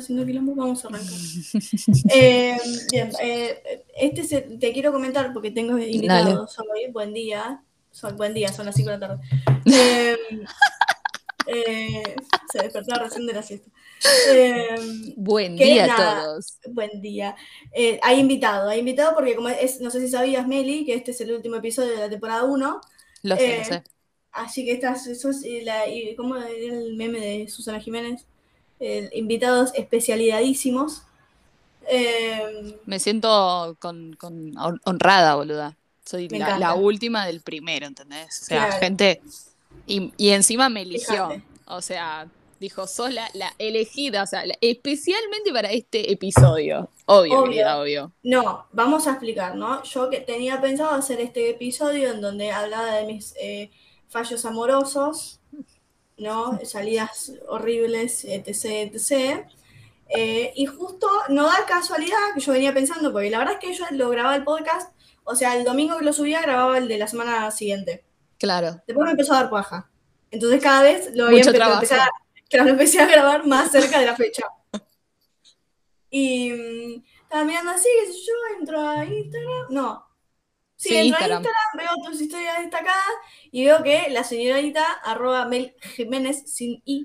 haciendo quilombo, vamos a arrancar. Eh, bien, eh, este se- te quiero comentar porque tengo invitados hoy. Buen día. Son, buen día, son las 5 de la tarde. Eh, eh, se despertó recién de la siesta. Eh, Buen día a Nada. todos. Buen día. Eh, hay invitado, hay invitado porque como es, no sé si sabías, Meli, que este es el último episodio de la temporada 1, Lo sé, lo sé. así que estás, sos la, y, ¿cómo era el meme de Susana Jiménez? Eh, invitados especialidadísimos. Eh, Me siento con, con hon- honrada, boluda. Soy la, última del primero, ¿entendés? O sea, Claro. gente. Y, y encima me eligió. Fíjate. O sea, dijo, sos la, la elegida, o sea, la- especialmente para este episodio. Obvio, Obvio. querida, obvio. no, vamos a explicar, ¿no? Yo que tenía pensado hacer este episodio en donde hablaba de mis eh, fallos amorosos, ¿no? Salidas horribles, etc, etc. Eh, y justo no da casualidad que yo venía pensando, porque la verdad es que yo lo grababa el podcast, o sea, el domingo que lo subía grababa el de la semana siguiente. Claro. Después me empezó a dar paja. Entonces cada vez lo, había Mucho empe- lo trabajo. empecé a, lo empecé a grabar más cerca de la fecha. Y mm, estaba mirando así, qué sé yo, entro a Instagram. No. Sí, entro Instagram. Instagram, veo tus historias destacadas y veo que la señorita arroba Mel Jiménez sin I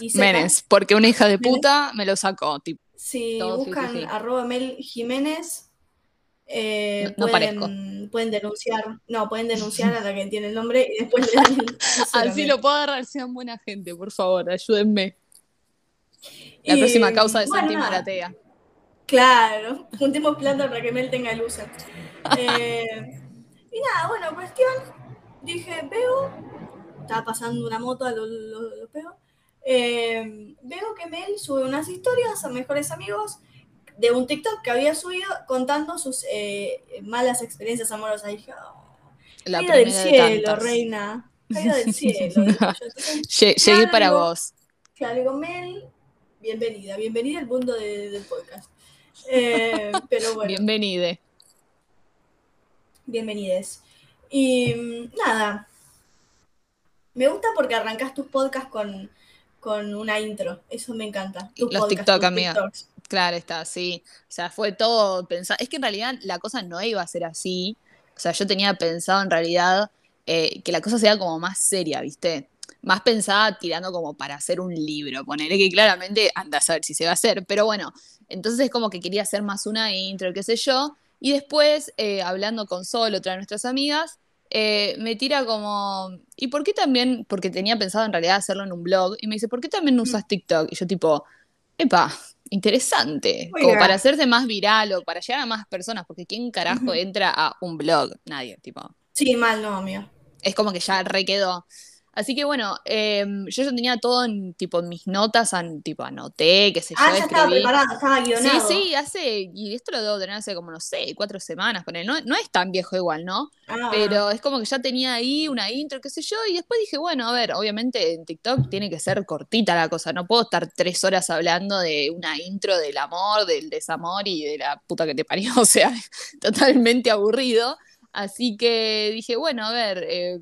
y Z. Menes, porque una hija de Menes. puta me lo sacó. Tipo, Si Todo, buscan sí, sí. arroba Mel Jiménez, eh, No- no pueden, pueden denunciar, no, pueden denunciar a la que tiene el nombre y después le dan el así lo puedo agarrar, sean buena gente, por favor, ayúdenme. La Y, próxima causa de bueno, Santi. Maratea. Claro, juntemos plata para que Mel tenga luces. Eh, y nada, bueno, cuestión, dije, veo, estaba pasando una moto a lo, lo, eh, veo que Mel sube unas historias a mejores amigos de un TikTok que había subido contando sus eh, malas experiencias amorosas. Y dije, oh, La caída del de cielo, tantas. reina, caída del cielo. Entonces, Llegué para digo, vos. Claro, digo, Mel, bienvenida, bienvenida al mundo de- del podcast. Eh, pero bueno, Bienvenide. Bienvenides. Y nada, me gusta porque arrancas tus podcasts con, con una intro, eso me encanta. Tus Los podcasts, TikTok, tus amiga. TikToks. Claro, está, sí. O sea, fue todo pensado. Es que en realidad la cosa no iba a ser así. O sea, yo tenía pensado en realidad eh, que la cosa sea como más seria, ¿viste? Más pensada tirando como para hacer un libro. Ponerle que claramente anda a saber si se va a hacer. Pero bueno, entonces es como que quería hacer más una intro, qué sé yo. Y después, eh, hablando con Sol, otra de nuestras amigas, eh, me tira como, ¿y por qué también? Porque tenía pensado en realidad hacerlo en un blog. Y me dice, ¿por qué también no usas TikTok? Y yo tipo, epa, interesante. Como para hacerse más viral o para llegar a más personas. Porque ¿quién carajo entra a un blog? Nadie, tipo. Sí, mal no, amiga. Es como que ya re quedó. Así que bueno, eh, yo ya tenía todo en tipo mis notas, an- tipo anoté, qué sé yo, Ah, ya estaba preparado, estaba Sí, guionado. sí, hace, y esto lo debo tener hace como, no sé, cuatro semanas con él. No, no es tan viejo igual, ¿no? Ah, Pero es como que ya tenía ahí una intro, qué sé yo, y después dije, bueno, a ver, obviamente en TikTok tiene que ser cortita la cosa, no puedo estar tres horas hablando de una intro del amor, del desamor y de la puta que te parió, o sea, totalmente aburrido. Así que dije, bueno, a ver, eh,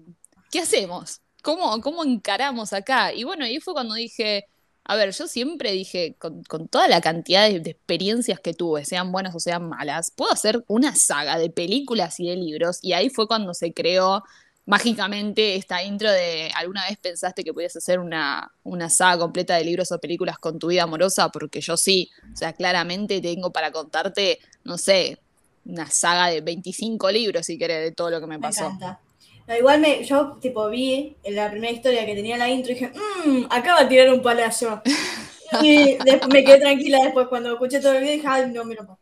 ¿qué hacemos? ¿Cómo, ¿Cómo encaramos acá? Y bueno, ahí fue cuando dije, a ver, yo siempre dije, con, con toda la cantidad de, de experiencias que tuve, sean buenas o sean malas, puedo hacer una saga de películas y de libros. Y ahí fue cuando se creó mágicamente esta intro de, ¿alguna vez pensaste que podías hacer una, una saga completa de libros o películas con tu vida amorosa? Porque yo sí, o sea, claramente tengo para contarte, no sé, una saga de 25 libros, si querés, de todo lo que me me pasó. encanta. No, igual me, yo tipo vi en la primera historia que tenía la intro y dije, mmm, acaba de tirar un palazo. Y después me quedé tranquila después cuando escuché todo el video y dije, ay, no, mira, no.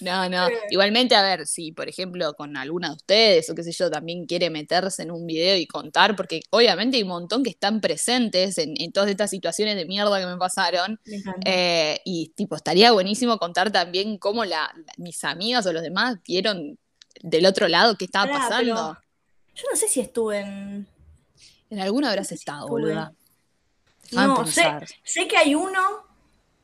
No, no. Eh. Igualmente, a ver, si por ejemplo con alguna de ustedes o qué sé yo también quiere meterse en un video y contar, porque obviamente hay un montón que están presentes en, en todas estas situaciones de mierda que me pasaron. Me eh, y tipo, estaría buenísimo contar también cómo la, la- mis amigas o los demás vieron del otro lado qué estaba Pará, pasando. Yo no sé si estuve en. En alguna habrás estado, boluda. No, sé, sé que hay uno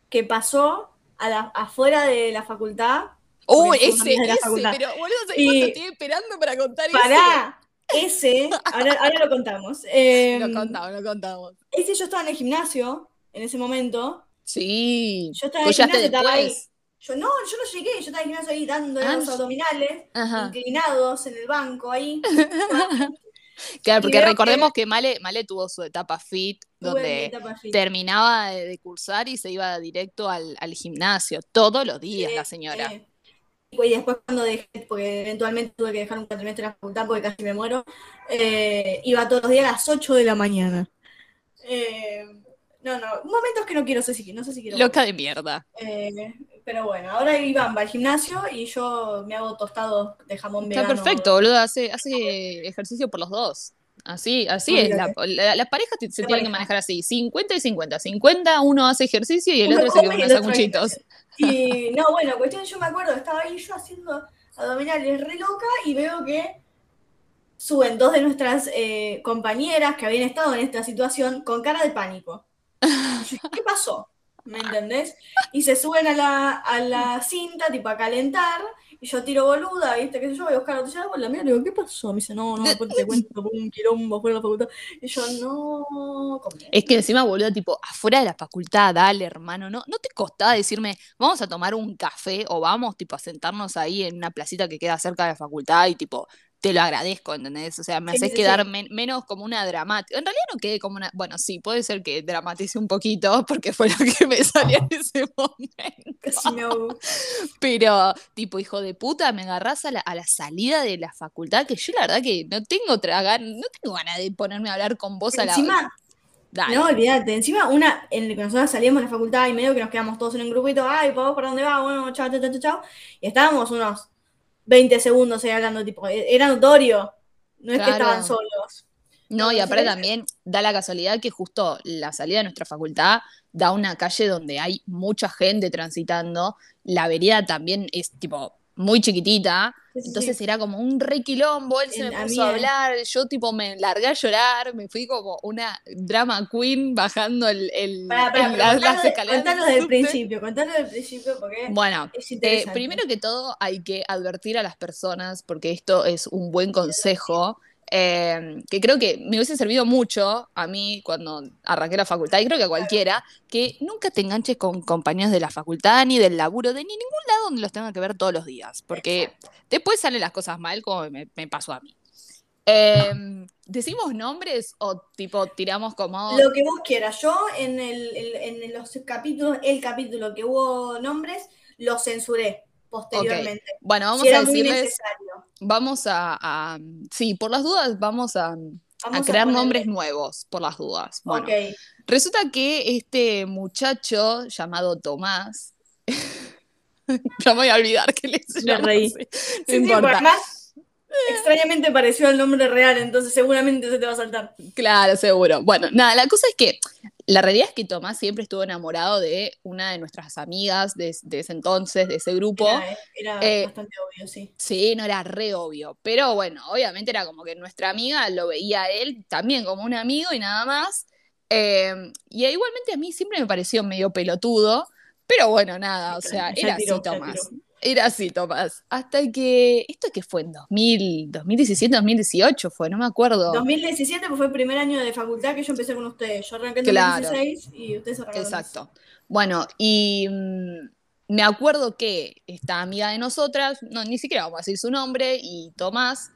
que pasó a la, afuera de la facultad. ¡Oh, ese, ese! facultad. Pero, boludo, ¿sabés Y- estoy esperando para contar Pará, ese, ahora, ahora lo contamos. Eh, Lo contamos, lo contamos. ese yo estaba en el gimnasio en ese momento Sí. Yo estaba en el gimnasio, estaba ahí. Yo no, yo no llegué, yo estaba en el gimnasio ahí dando Ah, los abdominales, Ajá. inclinados en el banco ahí. Claro, porque recordemos que Male, Male tuvo su etapa fit, donde etapa fit. terminaba de, de cursar y se iba directo al, al gimnasio, todos los días, Sí, la señora. sí. Y después cuando dejé, porque eventualmente tuve que dejar un cuatrimestre en la facultad porque casi me muero, eh, iba todos los días a las 8 de la mañana. Eh, no, no, momentos que no quiero, sé si, no sé si quiero. Loca de mierda. Eh, pero bueno, ahora Iván va al gimnasio y yo me hago tostados de jamón Está vegano. perfecto, boludo, hace, hace ejercicio por los dos. Así, así es. La, la- las parejas te- se La tienen que pareja. manejar así, 50 y 50. 50 uno hace ejercicio y el Uno otro se y unos sanguchitos. Y no, bueno, cuestión, yo me acuerdo, estaba ahí yo haciendo abdominales re loca y veo que suben dos de nuestras eh, compañeras que habían estado en esta situación con cara de pánico. ¿Qué pasó? ¿Me entendés? Y se suben a la, a la cinta, tipo a calentar, y yo tiro boluda, ¿viste? ¿Qué sé yo? Voy a buscar de agua, la miro, le digo, ¿qué pasó? Me dice, no, no, después te cuento, un quilombo fuera de la facultad. Y yo, no. Es que encima, boludo, tipo, afuera de la facultad, dale, hermano, ¿no? ¿No te costaba decirme, vamos a tomar un café o vamos, tipo, a sentarnos ahí en una placita que queda cerca de la facultad y, tipo, te lo agradezco, ¿entendés? O sea, me Sí, haces sí, quedar sí. men- menos como una dramática. En realidad no quedé como una. Bueno, sí, puede ser que dramatice un poquito porque fue lo que me salió en ese momento. Casi me ahogo. Pero, tipo, hijo de puta, me agarrás a la, a la salida de la facultad, que yo la verdad que no tengo otra gan- no tengo ganas de ponerme a hablar con vos a la. Encima, Dale. No, olvídate. Encima, una en la que nosotros salíamos de la facultad y medio que nos quedamos todos en un grupito, ay, ¿para por dónde va? Bueno, chao, chao, chao, chao. Y estábamos unos 20 segundos ahí hablando, tipo, e- era notorio. No es que estaban solos. No, y aparte también da la casualidad que justo la salida de nuestra facultad da una calle donde hay mucha gente transitando. La vereda también es tipo muy chiquitita. Sí, Entonces sí. era como un re quilombo, él se En- me puso a hablar, yo tipo me largué a llorar, me fui como una drama queen bajando el, el, las, escaleras contalo del principio, contalo del principio porque Bueno, es eh, primero que todo hay que advertir a las personas, porque esto es un buen consejo, eh, que creo que me hubiese servido mucho a mí cuando arranqué la facultad, y creo que a cualquiera, que nunca te enganches con compañeros de la facultad, ni del laburo, de ni ningún lado donde los tenga que ver todos los días, porque después salen las cosas mal, como me, me pasó a mí. Eh, ¿Decimos nombres o tipo tiramos como... Lo que vos quieras. Yo en, el- en los capítulos, el capítulo que hubo nombres, lo censuré posteriormente. Bueno, vamos si a decirles, vamos a, a- sí, por las dudas vamos a, crear nombres nuevos, por las dudas. Bueno, resulta que este muchacho llamado Tomás, no me voy a olvidar que le Me reí. no Sí, importa. extrañamente pareció el nombre real, entonces seguramente se te va a saltar. Claro, seguro. Bueno, nada, la cosa es que la realidad es que Tomás siempre estuvo enamorado de una de nuestras amigas de, de ese entonces, de ese grupo. Era, era Eh, bastante obvio, sí. Sí, no era re obvio, pero bueno, obviamente era como que nuestra amiga lo veía a él también como un amigo y nada más. Eh, y igualmente a mí siempre me pareció medio pelotudo, pero bueno, nada, o sea, era así Tomás. Era así Tomás. Hasta que, esto que fue en 2000, 2017, 2018 fue, no me acuerdo. 2017 pues, fue el primer año de facultad que yo empecé con ustedes. Yo arranqué en Claro. 2016 y ustedes arrancaron. Exacto. Bueno, y mm, me acuerdo que esta amiga de nosotras, no, ni siquiera vamos a decir su nombre, y Tomás,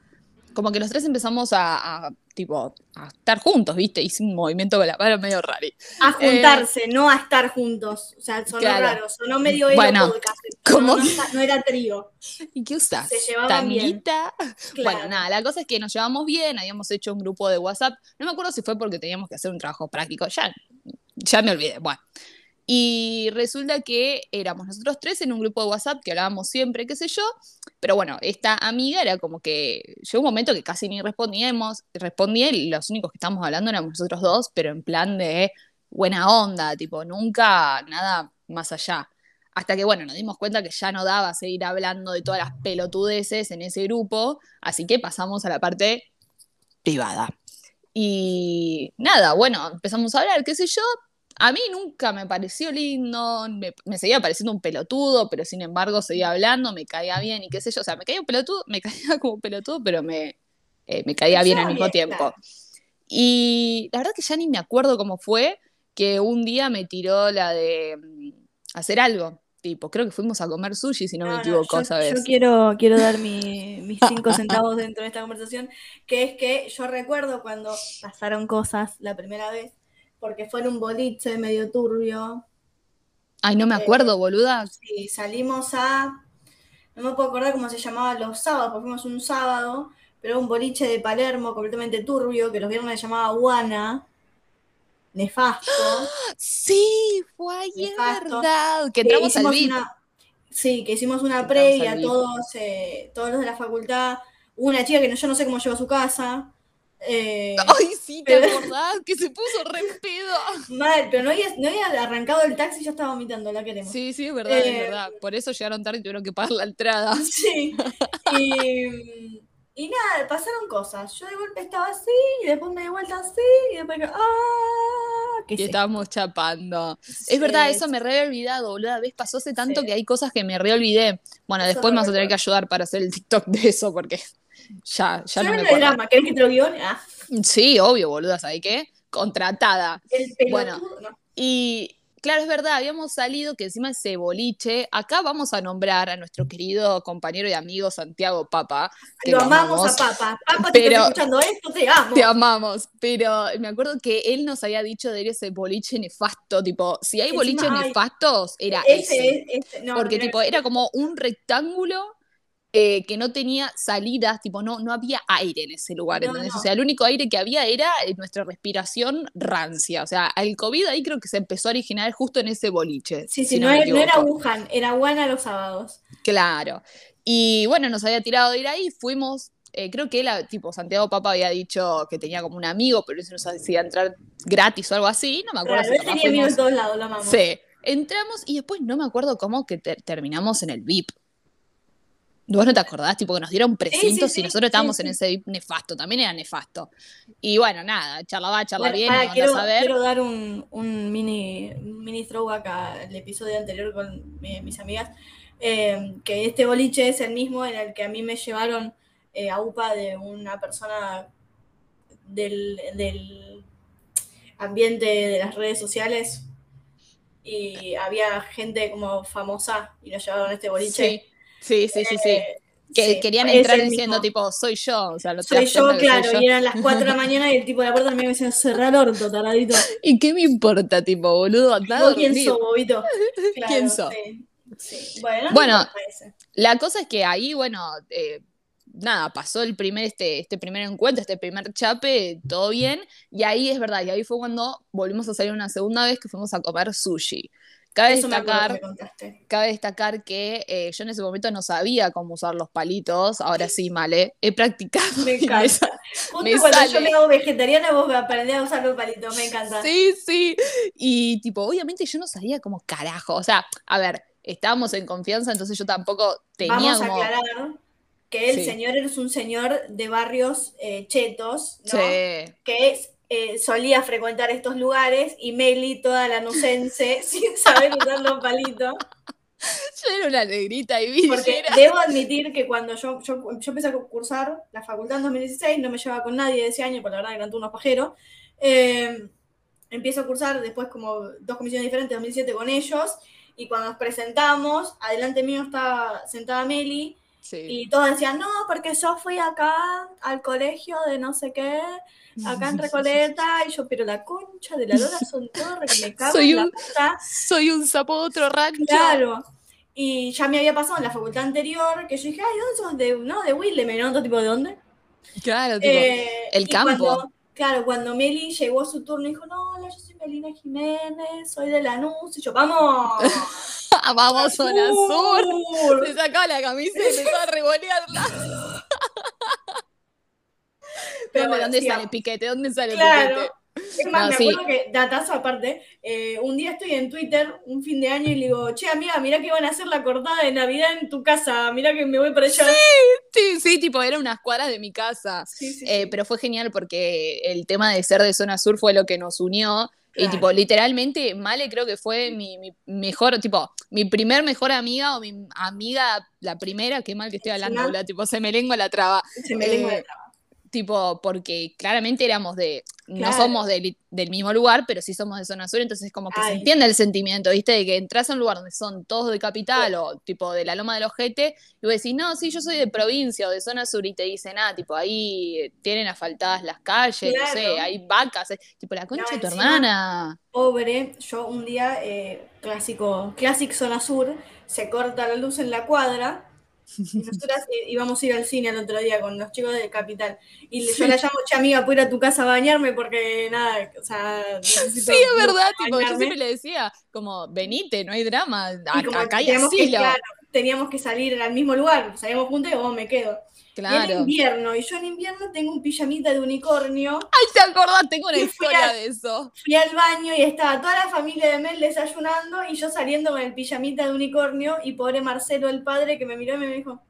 como que los tres empezamos a, a, tipo, a estar juntos, ¿viste? Hice un movimiento con la mano medio raro. A juntarse, no a estar juntos. O sea, sonó Eh, Claro. raro, sonó medio Bueno, podcast. Como no, no, no era trío. ¿Y qué usás? Se llevaban bien. Claro. Bueno, nada, la cosa es que nos llevamos bien, habíamos hecho un grupo de WhatsApp, no me acuerdo si fue porque teníamos que hacer un trabajo práctico, ya, ya me olvidé, bueno. Y resulta que éramos nosotros tres en un grupo de WhatsApp que hablábamos siempre, qué sé yo, pero bueno, esta amiga era como que llegó un momento que casi ni respondíamos, respondía y los únicos que estábamos hablando éramos nosotros dos, pero en plan de buena onda, tipo, nunca nada más allá. Hasta que, bueno, nos dimos cuenta que ya no daba seguir hablando de todas las pelotudeces en ese grupo, así que pasamos a la parte privada. Y nada, bueno, empezamos a hablar, qué sé yo. A mí nunca me pareció lindo, me, me seguía pareciendo un pelotudo, pero sin embargo seguía hablando, me caía bien y qué sé yo. O sea, me caía un pelotudo, me caía como pelotudo, pero me, eh, me caía bien al mismo tiempo. Y la verdad que ya ni me acuerdo cómo fue, que un día me tiró la de mm, hacer algo. Tipo, creo que fuimos a comer sushi, si no, me equivoco, yo, ¿sabes? Yo quiero, quiero dar mi, mis cinco centavos dentro de esta conversación, que es que yo recuerdo cuando pasaron cosas la primera vez, porque fue en un boliche medio turbio. Ay, no me Eh, acuerdo, boluda. Sí, salimos a. No me puedo acordar cómo se llamaba los sábados, porque fuimos un sábado, pero un boliche de Palermo completamente turbio, que los viernes se llamaba Guana. Nefasto. Sí, fue es Nefasto. verdad. Que que entramos al VIP. una- sí, que hicimos una previa, todos, eh, todos los de la facultad. Hubo una chica que no, yo no sé cómo llegó a su casa. eh, Ay, sí, ¿te pero- acordás? Que se puso re pedo. mal, pero no había, no había arrancado el taxi y ya estaba vomitando, la queremos. Sí, sí, es verdad, es Eh, verdad. Por eso llegaron tarde y tuvieron que pagar la entrada. Sí. Y, y nada, pasaron cosas. Yo de golpe estaba así, y después me di vuelta así, y después, ¡ah! ¿Qué Y sé? estábamos chapando. Es verdad, eso me re olvidado, boluda. ¿Ves? Pasó hace tanto Sí. que hay cosas que me re olvidé. Bueno, Eso después me vas a tener que ayudar para hacer el TikTok de eso, porque ya, ya no me acuerdo. drama, ¿querés que te lo guione? Ah, Sí, obvio, boluda, ¿sabes qué? Contratada. el Bueno. no. Y claro, es verdad, habíamos salido que encima ese boliche, acá vamos a nombrar a nuestro querido compañero y amigo Santiago Papa, que Lo lo amamos amamos. a Papa. Papa, Pero- estás escuchando esto, te amo. Te amamos, pero me acuerdo que él nos había dicho de ir ese boliche nefasto, tipo, si hay boliches nefastos, era ese, ese. ese, no, porque tipo, era como un rectángulo eh, que no tenía salidas, tipo, no, no había aire en ese lugar, No. O sea, el único aire que había era eh, nuestra respiración rancia. O sea, el COVID ahí creo que se empezó a originar justo en ese boliche. Sí, si sí, no, era, no era. Wuhan, era Guana los sábados. Claro. Y bueno, nos había tirado de ir ahí, fuimos, eh, creo que él, tipo, Santiago Papa había dicho que tenía como un amigo, pero eso nos hacía entrar gratis o algo así, no me acuerdo Claro, si tenía amigos en todos lados, lo amamos. Sí, entramos y después no me acuerdo cómo que ter- terminamos en el VIP. ¿Vos no te acordás? Tipo que nos dieron precintos sí, y nosotros sí, estábamos sí. en ese nefasto, también era nefasto. Y bueno, nada, charla va, charla Bueno, bien, quiero, a ver. quiero dar un, un mini, un mini throwback al episodio anterior con mi- mis amigas, eh, que este boliche es el mismo en el que a mí me llevaron eh, a UPA de una persona del, del ambiente de las redes sociales y había gente como famosa y nos llevaron a este boliche. Sí, sí, sí, sí. Eh, Que sí, querían entrar diciendo mismo. tipo, soy yo, o sea, lo Soy yo, soy claro, yo. y eran las 4 de la mañana y el tipo de la puerta me decía, cerrar el orto, taradito. ¿Y qué me importa, tipo, boludo? Andá a ¿Vos quién sos, bobito? Claro, ¿Quién sos? Sí, sí. Bueno. La cosa es que ahí, bueno, eh, nada, pasó el primer, este, este primer encuentro, este primer chape, todo bien, y ahí es verdad, y ahí fue cuando volvimos a salir una segunda vez que fuimos a comer sushi. Cabe me destacar, me contaste. cabe destacar que eh, yo en ese momento no sabía cómo usar los palitos, ahora sí, Male, he practicado. Me me encanta. sa- Justo me cuando yo me hago vegetariana, vos aprendés a usar los palitos, me encanta. Sí, sí. Y tipo, obviamente yo no sabía cómo carajo. O sea, a ver, estábamos en confianza, entonces yo tampoco tenía Vamos a aclarar que el Sí. señor es un señor de barrios eh, chetos, ¿no? Sí. Que es, eh, solía frecuentar estos lugares y Meli, toda la nucense, sin saber usar los palitos. Yo era una negrita y Porque villera. debo admitir que cuando yo, yo, yo empecé a cursar la facultad en 2016, no me llevaba con nadie de ese año, porque la verdad eran todos unos pajeros. Eh, empiezo a cursar después como dos comisiones diferentes, 2007 con ellos, y cuando nos presentamos, adelante mío estaba sentada Meli, Sí. y todos decían, no, porque yo fui acá al colegio de no sé qué, acá en Recoleta, y yo, pero la concha de la lora son todos que me cago Soy en la un- puta. Soy un sapo de otro rancho. Claro. Y ya me había pasado en la facultad anterior que yo dije, ay, ¿dónde sos? De, no, de Wilde, ¿no? Otro tipo de dónde. Claro, tipo, Eh, el campo. cuando- claro, cuando Meli llegó a su turno, dijo, no, hola, yo soy Melina Jiménez, soy de Lanús. Y yo, ¡vamos! vamos zona sur. Sur. Se sacaba la camisa y empezaba a revolearla. ¿Dónde, dónde sale piquete? ¿Dónde sale Claro. piquete? Es más, No, me sí. acuerdo que, datazo aparte, eh, un día estoy en Twitter, un fin de año, y le digo, che, amiga, mirá que van a hacer la cortada de Navidad en tu casa, mirá que me voy para allá. Sí, sí, tipo, eran unas cuadras de mi casa. Sí, sí, Eh, sí. pero fue genial porque el tema de ser de zona sur fue lo que nos unió. Y tipo, literalmente, Male creo que fue mi, mi mejor, tipo, mi primer mejor amiga o mi amiga, la primera, qué mal que estoy hablando, boluda, tipo, se me lengua la traba. Se me lengua eh, la traba. Tipo, porque claramente éramos de, no Claro. somos del, del mismo lugar, pero sí somos de zona sur, entonces como que se entiende el sentimiento, ¿viste? De que entras a un lugar donde son todos de capital o tipo de la Loma del Ojete, y vos decís, no, sí, yo soy de provincia o de zona sur, y te dicen, ah, tipo, ahí eh, tienen asfaltadas las calles, no sé, Claro. hay vacas, eh, tipo, la concha No, de tu hermana. Pobre, yo un día, eh, clásico, Classic Zona Sur, se corta la luz en la cuadra. Y nosotras eh, íbamos a ir al cine el otro día con los chicos de Capital. Y yo la llamo, che amiga, puedo ir a tu casa a bañarme porque nada, o sea, necesito Sí, es verdad, tipo, yo siempre le decía, como, venite, no hay drama, Y acá, acá que, asilo. claro, teníamos que salir al mismo lugar, salíamos juntos y vos me quedo. Y era Claro. invierno, y yo en invierno tengo un pijamita de unicornio. Ay, ¿te acordás? Tengo una historia a- de eso. Fui al baño y estaba toda la familia de Mel desayunando y yo saliendo con el pijamita de unicornio y pobre Marcelo, el padre, que me miró y me dijo,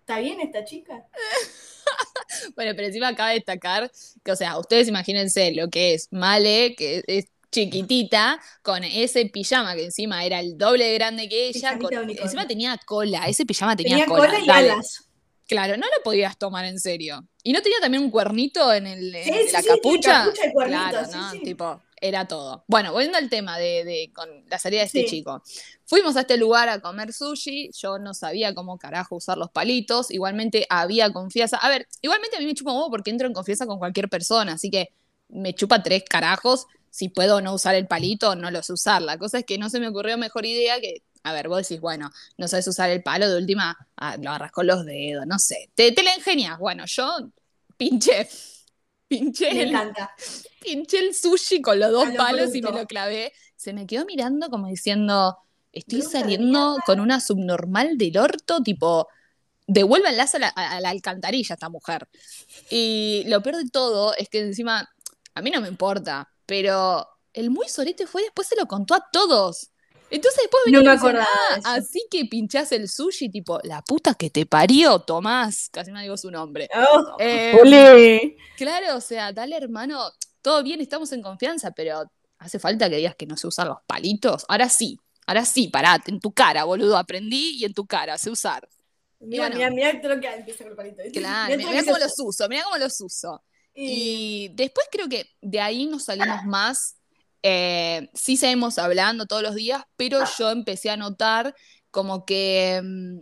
¿está bien esta chica? Bueno, pero encima acaba de destacar que, o sea, ustedes imagínense lo que es Male, que es chiquitita, con ese pijama que encima era el doble de grande que ella, con- encima tenía cola, ese pijama tenía, Tenía cola. cola y dale. alas. Claro, no lo podías tomar en serio. ¿Y no tenía también un cuernito en, el, en Sí, la sí, capucha? capucha y cuernito, claro, ¿no? Tipo, era todo. Bueno, volviendo al tema de, de- con la salida de este Sí. chico. Fuimos a este lugar a comer sushi, yo no sabía cómo carajo usar los palitos, igualmente había confianza. A ver, igualmente a mí me chupa un huevo porque entro en confianza con cualquier persona, así que me chupa tres carajos si puedo no usar el palito, no lo sé usar. La cosa es que no se me ocurrió mejor idea que, a ver, vos decís, bueno, no sabes usar el palo, de última, ah, lo agarras con los dedos, no sé. Te, te la ingenias. Bueno, yo pinché, pinché Me el, encanta. pinché el sushi con los dos lo palos y me lo clavé. Se me quedó mirando como diciendo, estoy saliendo con una subnormal del orto, tipo, devuélvanlas a la, a la alcantarilla esta mujer. Y lo peor de todo es que encima, a mí no me importa, pero el muy sorete fue después se lo contó a todos. Entonces después No venía y me "Ah, de eso". así que pinchás el sushi, tipo, la puta que te parió, Tomás, casi no digo su nombre. Oh, Eh. Claro, o sea, dale hermano, todo bien, estamos en confianza, pero hace falta que digas que no sé usar los palitos. Ahora sí, ahora sí, parate, en tu cara, boludo, aprendí y en tu cara, sé usar. Mira, bueno. mira, mira todo lo que empieza con el palito. Claro, Mirá mira, cómo se- los uso, mira cómo los uso. Y, Y después creo que de ahí nos salimos más. Eh, sí seguimos hablando todos los días, pero yo empecé a notar como que mm,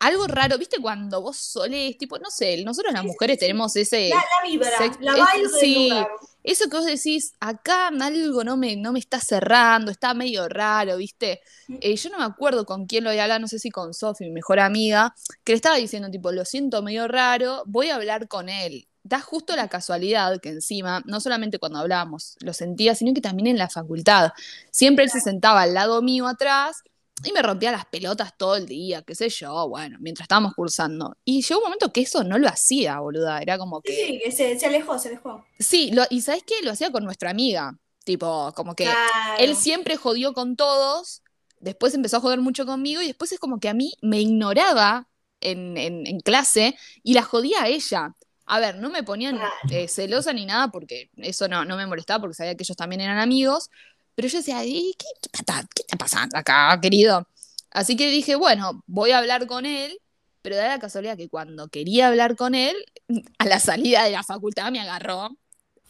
algo raro, ¿viste? Cuando vos solés, tipo, no sé, nosotros las Sí, sí, mujeres sí. tenemos ese, la, la vibra, sex- la es- sí. lugar. eso que vos decís, acá algo no me, no me está cerrando, está medio raro, ¿viste? Eh, yo no me acuerdo con quién lo había hablado, no sé si con Sofi, mi mejor amiga, que le estaba diciendo, tipo, lo siento medio raro, voy a hablar con él. Da justo la casualidad que encima, no solamente cuando hablábamos lo sentía, sino que también en la facultad. Siempre él se sentaba al lado mío atrás y me rompía las pelotas todo el día, qué sé yo, bueno, mientras estábamos cursando. Y llegó un momento que eso no lo hacía, boluda, era como que... Sí, sí, que se, se alejó, se alejó. Sí, lo- y ¿sabes qué? Lo hacía con nuestra amiga. Tipo, como que Claro. él siempre jodió con todos, después empezó a joder mucho conmigo y después es como que a mí me ignoraba en, en- en clase y la jodía a ella. A ver, no me ponían eh, celosa ni nada porque eso no, no me molestaba porque sabía que ellos también eran amigos, pero yo decía, "¿Y ¿qué, qué, pata- qué está pasando acá, querido? Así que dije, bueno, voy a hablar con él, pero da la casualidad que cuando quería hablar con él, a la salida de la facultad me agarró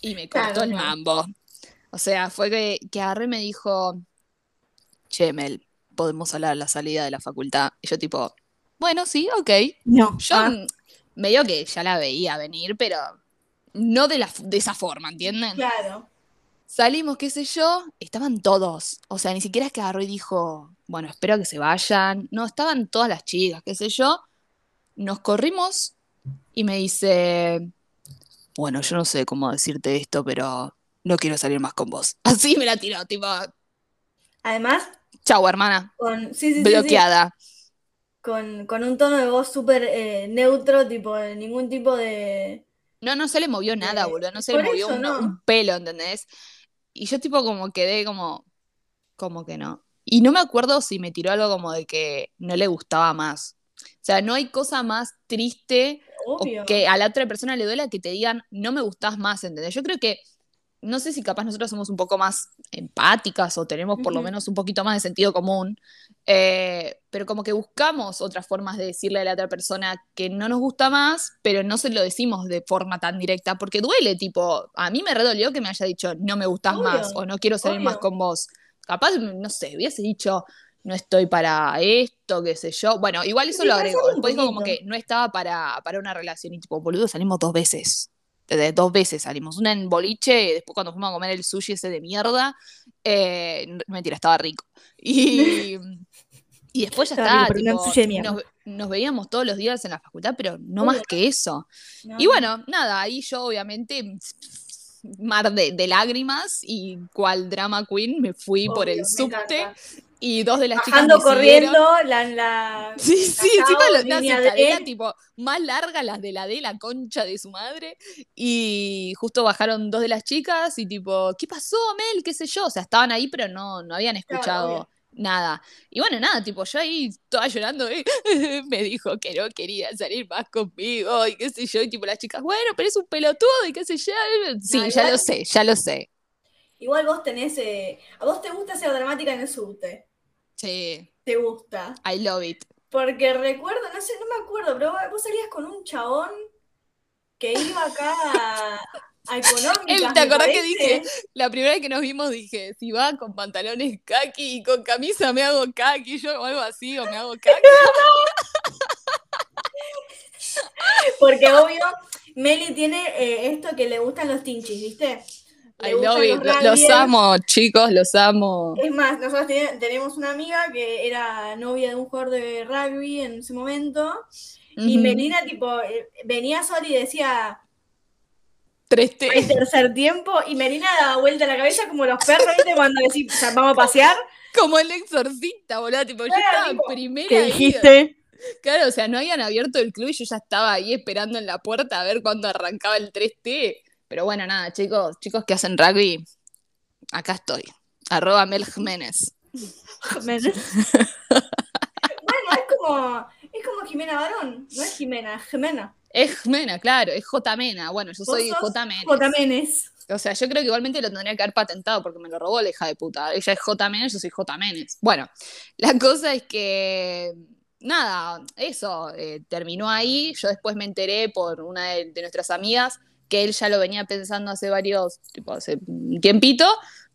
y me cortó Claro, el mambo. O sea, fue que, que agarré y me dijo, che, Mel, podemos hablar a la salida de la facultad. Y yo tipo, bueno, sí, ok. No. Yo Ah, medio que ya la veía venir, pero no de, la, de esa forma, ¿entienden? claro. Salimos, qué sé yo, estaban todos. O sea, ni siquiera es que agarró y dijo, bueno, espero que se vayan. No, estaban todas las chicas, qué sé yo. Nos corrimos y me dice, bueno, yo no sé cómo decirte esto, pero no quiero salir más con vos. Así me la tiró, tipo, Además, chau, hermana, con, sí, sí, sí, sí, bloqueada. Con, con un tono de voz súper eh, neutro, tipo, ningún tipo de... No, no se le movió nada, Eh, boludo, no se le movió eso, uno- no. un pelo, ¿entendés? Y yo tipo como quedé como, como que no. Y no me acuerdo si me tiró algo como de que no le gustaba más. O sea, no hay cosa más triste o que a la otra persona le duela que te digan no me gustás más, ¿entendés? Yo creo que no sé si capaz nosotros somos un poco más empáticas o tenemos por lo menos un poquito más de sentido común, eh, pero como que buscamos otras formas de decirle a la otra persona que no nos gusta más, pero no se lo decimos de forma tan directa, porque duele, tipo, a mí me redolió que me haya dicho no me gustas Obvio, más o no quiero salir más con vos. Capaz, no sé, hubiese dicho no estoy para esto, qué sé yo. Bueno, igual eso Sí, lo un Después dijo como que no estaba para, para una relación y tipo, boludo, salimos dos veces. De dos veces salimos. Una en boliche, después cuando fuimos a comer el sushi ese de mierda. eh, mentira, estaba rico. Y, y después ya Estaba está, rico, tipo, de nos, nos veíamos todos los días en la facultad, pero no más que eso. No, Y no. bueno, nada, ahí yo obviamente, mar de, de lágrimas y cual drama queen, me fui por el subte. Y dos de las Bajando chicas corriendo, la, la, Sí, sí, encima escaleras tipo más largas las de la D, la concha de su madre. Y justo bajaron dos de las chicas y tipo, ¿qué pasó, Mel? ¿Qué sé yo? O sea, estaban ahí, pero no, no habían escuchado nada. Y bueno, nada, tipo, yo ahí toda llorando, me dijo que no quería salir más conmigo y qué sé yo. Y tipo, las chicas, bueno, pero es un pelotudo y qué sé yo. Sí, No, ya lo sé, ya lo sé. Igual vos tenés. eh, a vos te gusta ser dramática en el subte. Sí, Te gusta. I love it. Porque recuerdo, no sé, no me acuerdo, pero vos salías con un chabón que iba acá a, a económicas. Él, ¿te acordás que dije? La primera vez que nos vimos dije, si va con pantalones kaki y con camisa me hago kaki, yo o algo así, o me hago kaki. Porque obvio, Meli tiene eh, esto que le gustan los tinchis, ¿viste? I love gustan it. los amo, chicos, los amo. Es más, nosotros ten- tenemos una amiga que era novia de un jugador de rugby en ese momento. Y. Melina, tipo, eh, venía sola y decía, Tres hay T. tercer tiempo. Y Melina daba vuelta la cabeza como los perros, ¿viste? Cuando decís, "O sea, vamos a pasear. Como el exorcista, boludo. Tipo, yo Claro, estaba en primera ¿Qué ida. dijiste? Claro, o sea, no habían abierto el club y yo ya estaba ahí esperando en la puerta a ver cuándo arrancaba el 3T. Pero bueno, nada, chicos, chicos que hacen rugby, acá estoy. Arroba Mel Jiménez. Men- bueno, es como, es como Jimena Barón. No es Jimena, es Jimena. Es Jimena, claro, es J Mena. Bueno, yo soy J Menes. J. Menes. O sea, yo creo que igualmente lo tendría que haber patentado porque me lo robó la hija de puta. Ella es J Menes, yo soy J Menes. Bueno, la cosa es que, nada, eso, eh, terminó ahí. Yo después me enteré por una de, de nuestras amigas que él ya lo venía pensando hace varios, tipo, hace un tiempito,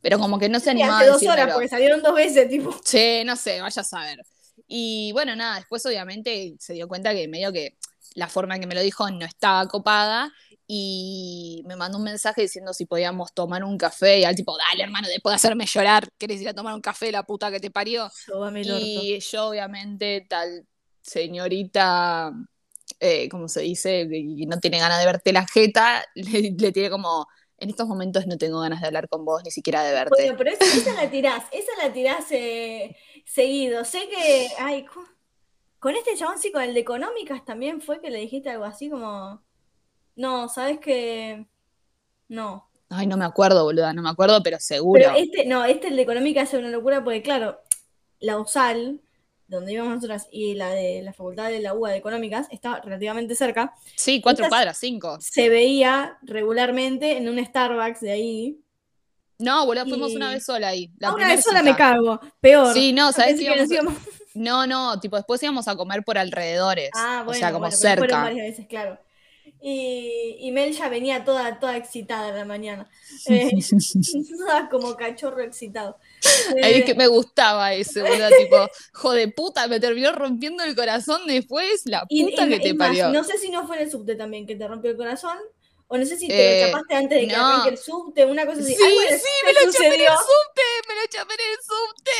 pero como que no se Y animaba hace a dos horas, porque salieron dos veces, tipo. Sí, no sé, vaya a saber. Y bueno, nada, después obviamente se dio cuenta que medio que la forma en que me lo dijo no estaba copada y me mandó un mensaje diciendo si podíamos tomar un café y al tipo, dale hermano, después de hacerme llorar, ¿querés ir a tomar un café, la puta que te parió? Orto. Y yo obviamente, tal señorita, eh, ¿cómo se dice? Que no tiene ganas de verte la jeta, le, le tiré como, en estos momentos no tengo ganas de hablar con vos, ni siquiera de verte. Bueno, pero esa, esa la tirás, esa la tirás eh, seguido. Sé que, ay, con este chabón sí, con el de económicas también fue que le dijiste algo así como, no, sabes que, no. Ay, no me acuerdo, boluda, no me acuerdo, pero seguro. Pero este, no, este el de económicas es una locura porque claro, la USAL, donde íbamos nosotras, y la de la facultad de la UA de económicas, está relativamente cerca, Sí, cuatro Estas- cuadras, cinco. se veía regularmente en un Starbucks de ahí. No, boludo, fuimos Y- una vez sola ahí. La Ah, una vez sola cita. me cago, peor. Sí, no, ¿sabes que íbamos No, no, tipo, después íbamos a comer por alrededores. Ah, bueno, o sea, como bueno, cerca. varias veces, claro. Y, y Mel ya venía toda, toda excitada en la mañana. Eh, toda como cachorro excitado. Ahí Eh, es que me gustaba ese, boludo, tipo, jode puta, me terminó rompiendo el corazón después, la puta y- que te parió. no sé si no fue en el subte también que te rompió el corazón, o no sé si te Eh, lo chapaste antes de que no. arranque el subte, una cosa así. Sí, Algo sí, me lo chapé en el subte, me lo chapé en el subte.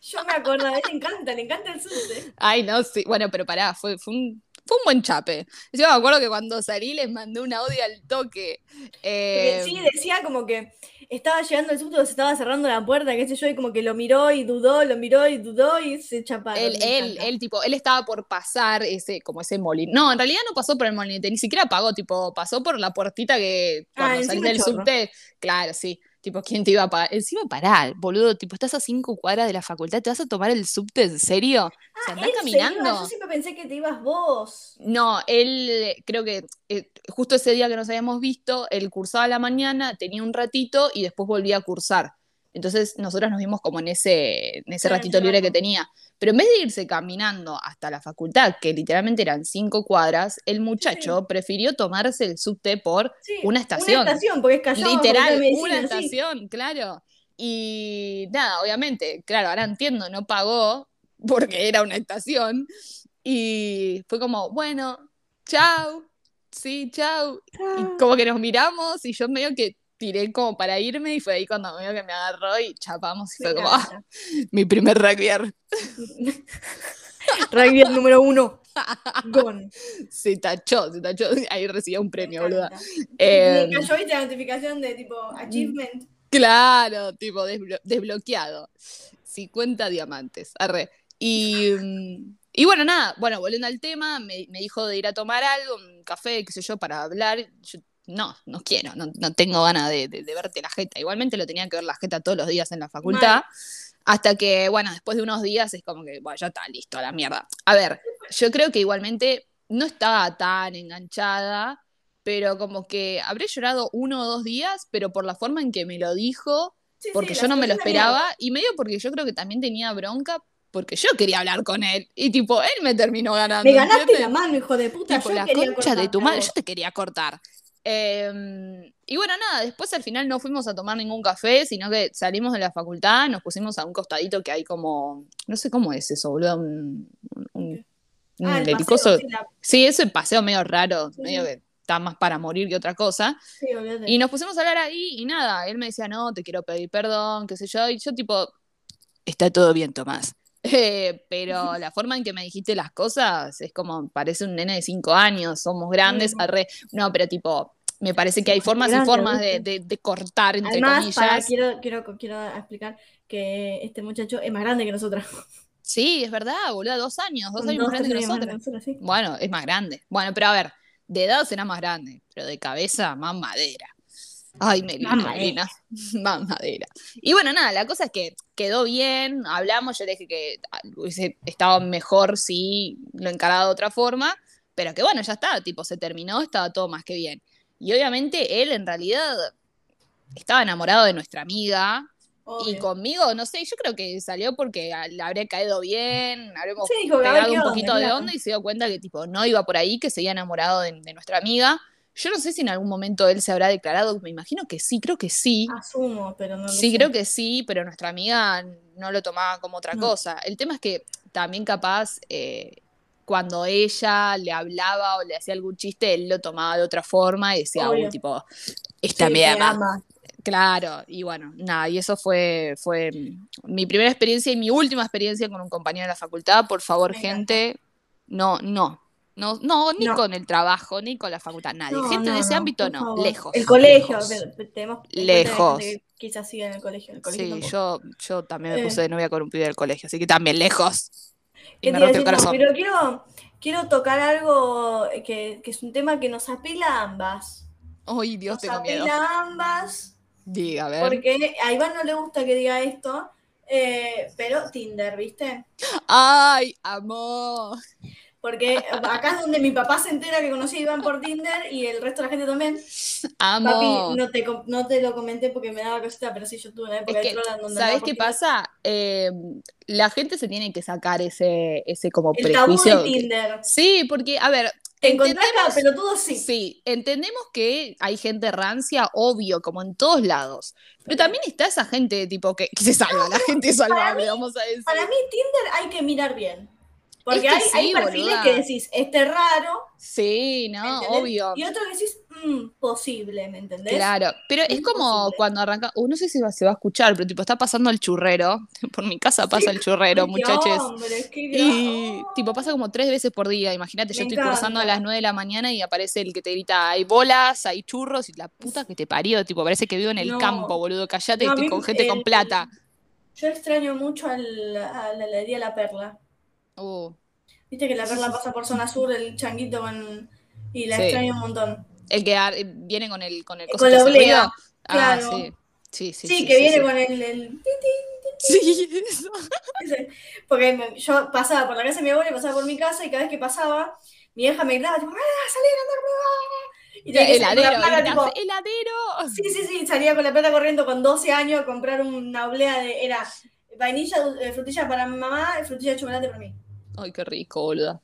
Yo me acuerdo, a él le encanta, le encanta el subte. Ay, no, sí, bueno, pero pará, fue, fue un, fue un buen chape. Yo me acuerdo que cuando salí les mandé un audio al toque. Eh, sí, decía como que estaba llegando el subte, se estaba cerrando la puerta, qué sé yo, y como que lo miró y dudó, lo miró y dudó y se chaparon. Él, él, él, tipo, él estaba por pasar ese, como ese molinete. No, en realidad no pasó por el molinete, ni siquiera pagó, tipo, pasó por la puertita que Ah, cuando salís encima del chorro. subte, claro, sí. Tipo, ¿quién te iba a pagar? Encima pará, boludo, tipo, estás a cinco cuadras de la facultad, ¿te vas a tomar el subte en serio? o sea, Ah, él se caminando. iba, yo siempre pensé que te ibas vos. No, él creo que eh, justo ese día que nos habíamos visto, él cursaba a la mañana, tenía un ratito y después volvía a cursar. Entonces nosotros nos vimos como en ese, en ese ratito libre que tenía. Pero en vez de irse caminando hasta la facultad, que literalmente eran cinco cuadras, el muchacho prefirió tomarse el subte por Sí, una estación. Una estación, porque es de Literal, Medicina, una sí. estación, claro. Y nada, obviamente, claro, ahora entiendo, no pagó porque era una estación. Y fue como, bueno, chau, sí, chau. Y como que nos miramos y yo medio que tiré como para irme y fue ahí cuando medio que me agarró y chapamos y fue como, ah, mi primer rugby Rugby número uno. Gone. se tachó, se tachó. Ahí recibía un premio, boluda. Eh, Me cayó viste la notificación de tipo achievement. Claro, tipo desblo- desbloqueado. 50 diamantes. Arre. Y, y bueno, nada, bueno, volviendo al tema, me, me dijo de ir a tomar algo, un café, qué sé yo, para hablar. Yo, no, no quiero, no, no tengo ganas de, de- de verte la jeta. Igualmente lo tenía que ver la jeta todos los días en la facultad. Hasta que, bueno, después de unos días es como que, bueno, ya está listo, a la mierda. A ver, yo creo que igualmente no estaba tan enganchada, pero como que habré llorado uno o dos días, pero por la forma en que me lo dijo, Sí, porque yo no me lo mierda. esperaba, y medio porque yo creo que también tenía bronca, porque yo quería hablar con él, y tipo, él me terminó ganando. Me ganaste ¿entiendes? la mano, hijo de puta. Tipo, yo la concha de tu madre, yo te quería cortar. Eh, y bueno, nada, después al final no fuimos a tomar ningún café, sino que salimos de la facultad, nos pusimos a un costadito que hay como, no sé cómo es eso, boludo, un, un, un- Ah, el el paseo, coso- sí, la- Sí, ese paseo medio raro, Sí, medio que está más para morir que otra cosa. sí. Y nos pusimos a hablar ahí y nada, él me decía, no, te quiero pedir perdón, qué sé yo, y yo tipo, está todo bien, Tomás. Eh, pero la forma en que me dijiste las cosas es como, parece un nene de cinco años, somos grandes, arre. No, pero tipo, me parece que hay formas y formas de, ¿viste? de- de cortar, entre Además, para, comillas. quiero, quiero, quiero explicar que este muchacho es más grande que nosotras. Sí, es verdad, boludo, dos años, dos años más grande que nosotros. nosotras, sí. Bueno, es más grande. Bueno, pero a ver, de edad será más grande, pero de cabeza más madera. Ay, Melina, Más madera. Melina, más madera. Y bueno, nada, la cosa es que quedó bien, hablamos, yo le dije que ah, hubiese estado mejor si lo encaraba de otra forma, pero que bueno, ya está, tipo, se terminó, estaba todo más que bien. Y obviamente él en realidad estaba enamorado de nuestra amiga, y Obvio. conmigo, no sé, yo creo que salió porque le habría caído bien, habremos Sí, pegado un onda, poquito de claro. onda y se dio cuenta que tipo no iba por ahí, que seguía enamorado de, de nuestra amiga. Yo no sé si en algún momento él se habrá declarado, me imagino que sí, creo que sí. Asumo, pero no lo Sí, sé. creo que sí, pero nuestra amiga no lo tomaba como otra No. cosa. El tema es que también capaz eh, cuando ella le hablaba o le hacía algún chiste, él lo tomaba de otra forma y decía, Obvio. "Uh, tipo, esta Sí, me te ama. ama. Claro, y bueno, nada, y eso fue, fue mi primera experiencia y mi última experiencia con un compañero de la facultad. Por favor, Me encanta. gente, no, no, no, no, ni No. con el trabajo, ni con la facultad, nadie. No, gente no, de ese no, ámbito, no, favor. lejos. El colegio, lejos. tenemos quizás siga en el colegio. El colegio Sí, tampoco. yo, yo también me Eh. puse de novia con un pibe del colegio, así que también lejos. Y ¿Qué me rompió el corazón. pero quiero, quiero tocar algo que, que es un tema que nos apela a ambas. Ay, Dios, Nos tengo miedo. apela a ambas, Diga, a ver. porque a Iván no le gusta que diga esto, eh, pero Tinder, ¿viste? Ay, amor. Porque acá es donde mi papá se entera que conocí a Iván por Tinder y el resto de la gente también. Amor. Papi, no te, no te lo comenté porque me daba cosita, pero sí, yo tuve una Es época de que, en donde ¿sabes andaba por qué pasa? Eh, la gente se tiene que sacar ese, ese como El tabú prejuicio. de que- Tinder. Sí, porque, a ver, Te entendemos, cada pelotudo sí. sí, entendemos que hay gente rancia, obvio, como en todos lados. Pero también está esa gente tipo que, que se salva, la gente salvable, mí- vamos a decir. Para mí Tinder hay que mirar bien. Porque que hay, sí, hay perfiles boluda. que decís, este es raro, Sí, no, ¿entendés? obvio. Y otro que decís, mm, posible, ¿me entendés? Claro, pero es Es como cuando arranca, uh, no sé si va- se va a escuchar, pero tipo está pasando el churrero, por mi casa pasa el churrero, qué muchachos. hombre, qué Y tipo pasa como tres veces por día, imagínate, yo estoy cursando a las 9 de la mañana y aparece el que te grita, hay bolas, hay churros y la puta que te parió, tipo, parece que vivo en el No. campo, boludo, callate, No, mí con gente con plata. Yo extraño mucho al- a la heladería La Perla. Uh, Viste que La Perla pasa por zona sur, el changuito con... Y la Sí. extraño un montón. el que ar- viene con el, con el Con la oblea. Ah, claro. sí. Sí, sí, Sí, sí. que sí, viene sí. con el, el- Sí, eso. Porque yo pasaba por la casa de mi abuela y pasaba por mi casa y cada vez que pasaba, mi hija me gritaba, tipo, ¡ah, salí a andar! ah". Y la Heladero, tipo, heladero. Sí, sí, sí, salía con la plata corriendo con 12 años a comprar una oblea de. Era vainilla, eh, frutilla para mi mamá y frutilla de chocolate para mí. Ay, qué rico, boluda.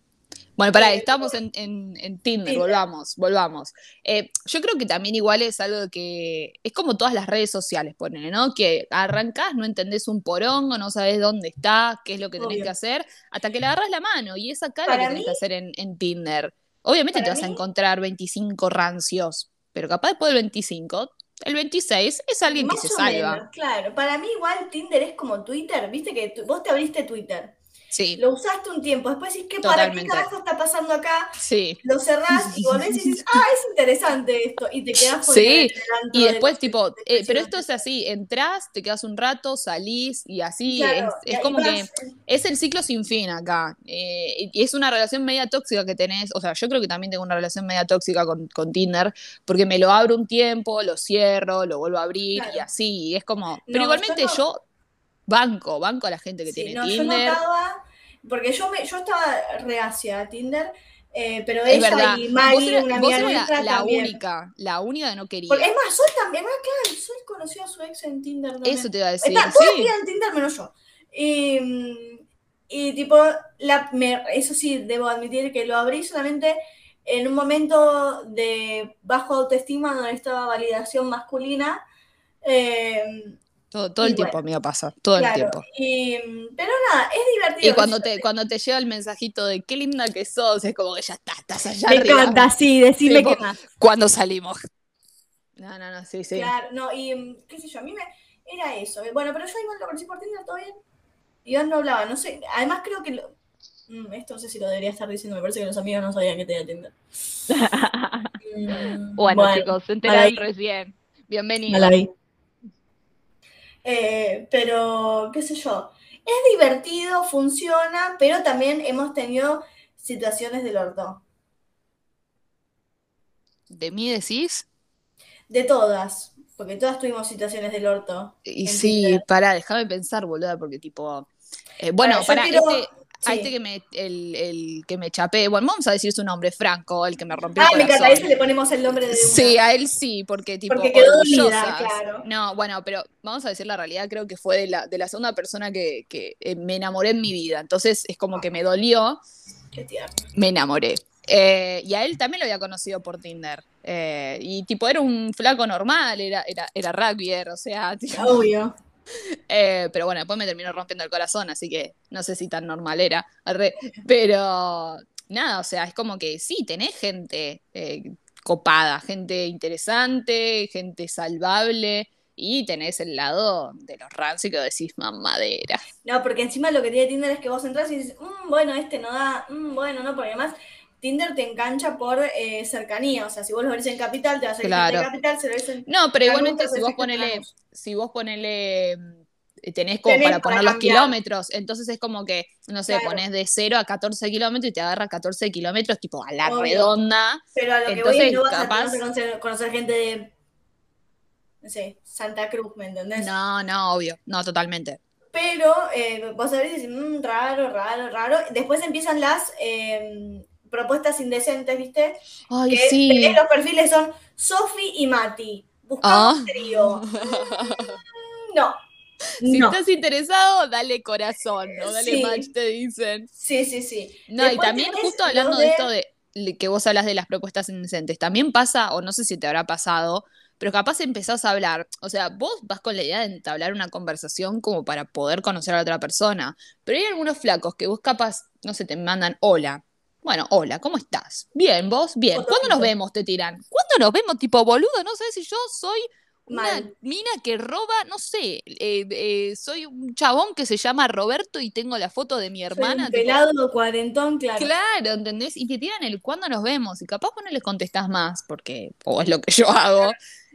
Bueno, pará, Eh, estamos en, en, en Tinder, volvamos, volvamos. Eh, yo creo que también igual es algo que es como todas las redes sociales, ponele, ¿no? Que arrancás, no entendés un porongo, no sabés dónde está, qué es lo que tenés Obvio. que hacer, hasta que le agarrás la mano. Y es acá lo Para que tenés mí- que hacer en, en Tinder. Obviamente te vas a encontrar 25 rancios, pero capaz después del 25, el 26 es alguien que se o salva. menos, claro. Para mí, igual Tinder es como Twitter. Viste que vos te abriste Twitter, Sí, lo usaste un tiempo, después decís, ¿qué para qué carajo está pasando acá? sí. Lo cerrás y volvés y dices, ah, es interesante esto. Y te quedás por Sí, Y de después, tipo, de eh, pero esto es así, entrás, te quedas un rato, salís y así Claro, es, como que es el ciclo sin fin acá. Eh, y es una relación media tóxica que tenés, o sea, yo creo que también tengo una relación media tóxica con, con Tinder, porque me lo abro un tiempo, lo cierro, lo vuelvo a abrir y así, y es como, pero No, igualmente yo no- yo banco, banco a la gente que Sí, tiene no, yo Tinder. notaba, porque yo, me, yo estaba reacia a Tinder, eh, pero Es ella verdad, y eras, una amiga la, nuestra, la también. única, la única que no quería. Porque, es más, Sol también, ah, claro, Sol conoció a su ex en Tinder también. Eso te iba a decir, Está, sí. tienen Tinder menos yo. Y, y tipo, la, me- eso sí, debo admitir que lo abrí solamente en un momento de bajo autoestima donde estaba validación masculina. eh, Todo, todo y el tiempo, bueno, amigo, pasa, todo el tiempo. y, pero nada, es divertido. Y cuando te, cuando te llega el mensajito de qué linda que sos, es como que ya está, estás allá Me arriba. encanta, sí, decime qué más. Cuando salimos. No, no, no, sí, sí. Claro, no, y mm, qué sé yo, a mí me era eso. Bueno, pero yo igual lo conocí por Tinder, todo bien. Iván no hablaba, no sé, además creo que lo- mm, esto no sé si lo debería estar diciendo, me parece que los amigos no sabían que tenía Tinder. Mm, bueno, chicos, se enteraron recién. Bienvenidos. Eh, pero, qué sé yo, es divertido, funciona, pero también hemos tenido situaciones del orto. ¿De mí decís? De todas, porque todas tuvimos situaciones del orto. Y sí, Tinder. pará, déjame pensar, boluda, porque tipo. eh, bueno, yo para quiero- este, a sí. este que me, el, el que me chapé, bueno, vamos a decir su nombre, Franco, el que me rompió el Ah, me encanta, a ese le ponemos el nombre de una. Sí, a él sí, porque tipo Porque quedó claro. No, bueno, pero vamos a decir la realidad, creo que fue de la, de la segunda persona que, que, eh, me enamoré en mi vida. Entonces es como que me dolió, Qué tierno. me enamoré. Eh, y a él también lo había conocido por Tinder. Eh, y tipo, era un flaco normal, era, era, era rugbyer, o sea, tipo, Obvio. Eh, pero bueno, después me terminó rompiendo el corazón, así que no sé si tan normal era. Pero nada, o sea, es como que sí, tenés gente eh, copada, gente interesante, gente salvable, y tenés el lado de los rancio que decís mamadera. No, porque encima lo que tiene Tinder es que vos entras y dices, "Mm, bueno, este no da, mm, bueno, no, porque además Tinder te engancha por eh, cercanía. O sea, si vos lo ves en Capital, te vas a ir Claro. de Capital, si lo ves en No, pero igualmente te si vos ponele, si vos ponele, tenés como Tenés para para poner los kilómetros, entonces es como que, no sé, Claro. pones de 0 a 14 kilómetros y te agarra 14 kilómetros tipo a la Obvio. redonda. Pero a lo que voy no vas capaz- a tener conocer, conocer gente de, no sé, Santa Cruz, ¿me entendés? No, no, obvio, no, totalmente. Pero eh, vos sabés y decís, "Mm, raro, raro, raro. Después empiezan las eh, propuestas indecentes, ¿viste? Ay, que sí. los perfiles son Sofi y Mati. Buscamos Ah. trío. Mm, No. Si no. estás interesado, dale corazón, ¿no? Dale Sí. match, te dicen. Sí, sí, sí. No, y también justo hablando de de- esto de que vos hablas de las propuestas indecentes, también pasa, o no sé si te habrá pasado, pero capaz empezás a hablar, o sea, vos vas con la idea de entablar una conversación como para poder conocer a la otra persona, pero hay algunos flacos que vos capaz, no sé, te mandan hola. Bueno, hola, ¿cómo estás? Bien, vos, bien. ¿Cuándo nos vemos? Te tiran. ¿Cuándo nos vemos? Tipo, boludo, no sé si yo soy una Mal. mina que roba, no sé, eh, eh, soy un chabón que se llama Roberto y tengo la foto de mi Soy hermana. un tipo, pelado cuarentón, claro. Claro, ¿entendés? Y te tiran el cuándo nos vemos y capaz vos no les contestás más porque, o es lo que yo hago.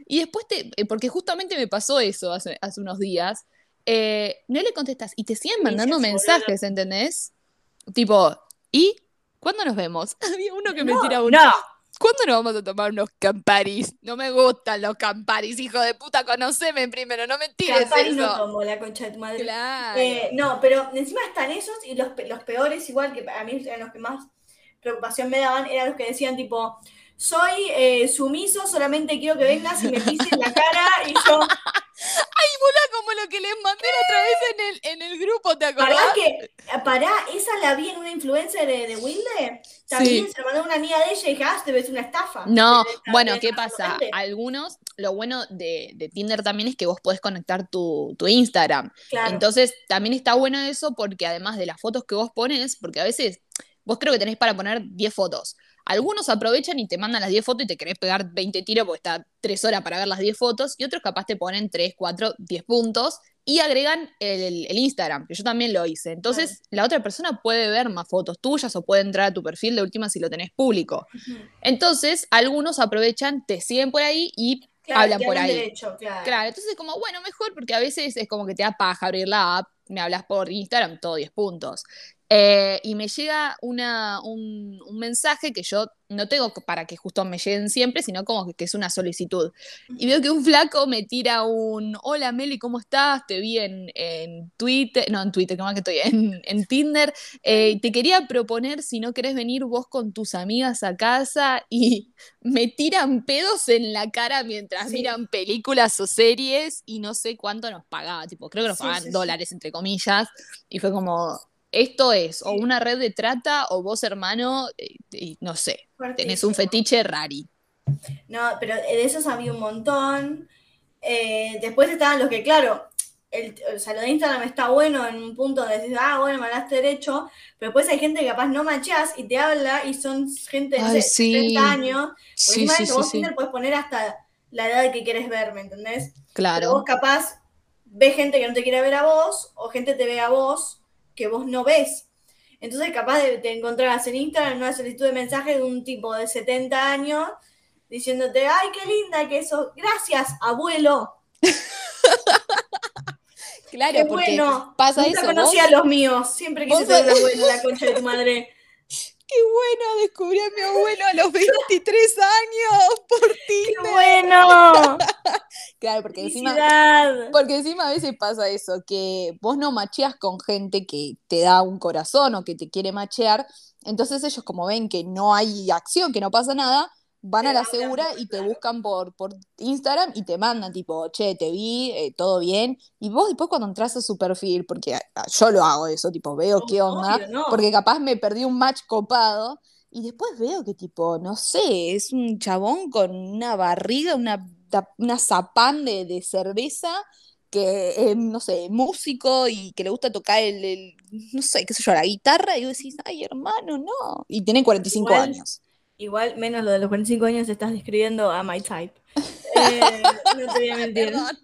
Y después te, eh, porque justamente me pasó eso hace, hace unos días, eh, no le contestas y te siguen mandando mensajes, ¿entendés? Tipo, ¿y cuándo nos vemos? Había uno que me No, tira un... no. ¿cuándo nos vamos a tomar unos camparis? No me gustan los camparis, hijo de puta, conoceme primero, no me tires Campari eso. no tomo la concha de tu madre. Claro. Eh, no, pero encima están esos y los, los peores, igual que a mí eran los que más preocupación me daban, eran los que decían tipo, soy eh, sumiso, solamente quiero que vengas y me pises la cara y yo, como lo que les mandé la otra vez en el, en el grupo, ¿te acordás? pará que, pará, esa la vi en una influencer de, de Wilde, también Sí. se la mandó una amiga de ella y dije, ah, debe ser una estafa. No, bueno, ¿qué pasa? Algunos, lo bueno de, de Tinder también es que vos podés conectar tu, tu Instagram. Claro. Entonces, también está bueno eso porque además de las fotos que vos pones, porque a veces vos creo que tenés para poner 10 fotos. Algunos aprovechan y te mandan las 10 fotos y te querés pegar 20 tiros porque está 3 horas para ver las 10 fotos, y otros capaz te ponen 3, 4, 10 puntos y agregan el, el Instagram, que yo también lo hice. Entonces, la otra persona puede ver más fotos tuyas o puede entrar a tu perfil de última si lo tenés público. Entonces, algunos aprovechan, te siguen por ahí y Claro, hablan por ahí. derecho, claro. Claro, entonces es como, bueno, mejor porque a veces es como que te da paja abrir la app, me hablas por Instagram, todo 10 puntos. Eh, y me llega una, un, un mensaje que yo no tengo para que justo me lleguen siempre, sino como que, que es una solicitud. Y veo que un flaco me tira un, hola Meli, ¿cómo estás? Te vi en, en Twitter, no en Twitter, que más que estoy, en, en Tinder. Eh, te quería proponer si no querés venir vos con tus amigas a casa y me tiran pedos en la cara mientras Sí. miran películas o series y no sé cuánto nos pagaba, tipo, creo que nos Sí, pagaban sí, dólares entre comillas y fue como, esto es o una red de trata o vos hermano, eh, y no sé, tenés un fetiche rari. No, pero de esos había un montón. Eh, después estaban los que, claro, el, o sea, lo de Instagram está bueno en un punto donde decís, ah, bueno, me hablaste derecho, pero después hay gente que capaz no machás y te habla y son gente de Ay, sé, sí. 70 años. Porque Sí, encima de sí, eso, sí, vos sí. Tinder puedes poner hasta la edad que quieres ver, ¿me entendés? Pero Claro. vos capaz ves gente que no te quiere ver a vos o gente te ve a vos que vos no ves. Entonces capaz de, te encontrarás en Instagram una solicitud de mensaje de un tipo de 70 años diciéndote, ay, qué linda que eso. Gracias, abuelo. Claro, Qué porque bueno. pasa Nunca eso. conocí vos- a los míos. Siempre quise tener un abuelo, la concha de tu madre. Qué bueno, descubrí a mi abuelo a los 23 años por ¡Qué Tinder. bueno! Claro, porque encima, ¡Felicidad! porque encima a veces pasa eso, que vos no macheas con gente que te da un corazón o que te quiere machear, entonces ellos como ven que no hay acción, que no pasa nada, van a la segura y te buscan por, por Instagram y te mandan tipo, che, te vi, eh, todo bien, y vos después cuando entras a su perfil, porque ah, yo lo hago eso, tipo, veo qué onda, Obvio, no. porque capaz me perdí un match copado. Y después veo que tipo, no sé, es un chabón con una barriga, una, una zapán de, de cerveza, que es, no sé, músico y que le gusta tocar el, el, no sé, qué sé yo, la guitarra, y vos decís, ay, hermano, no. Y tiene 45 Igual- años. Igual, menos lo de los 45 años, estás describiendo a my type. Eh, no te voy a mentir. Perdón.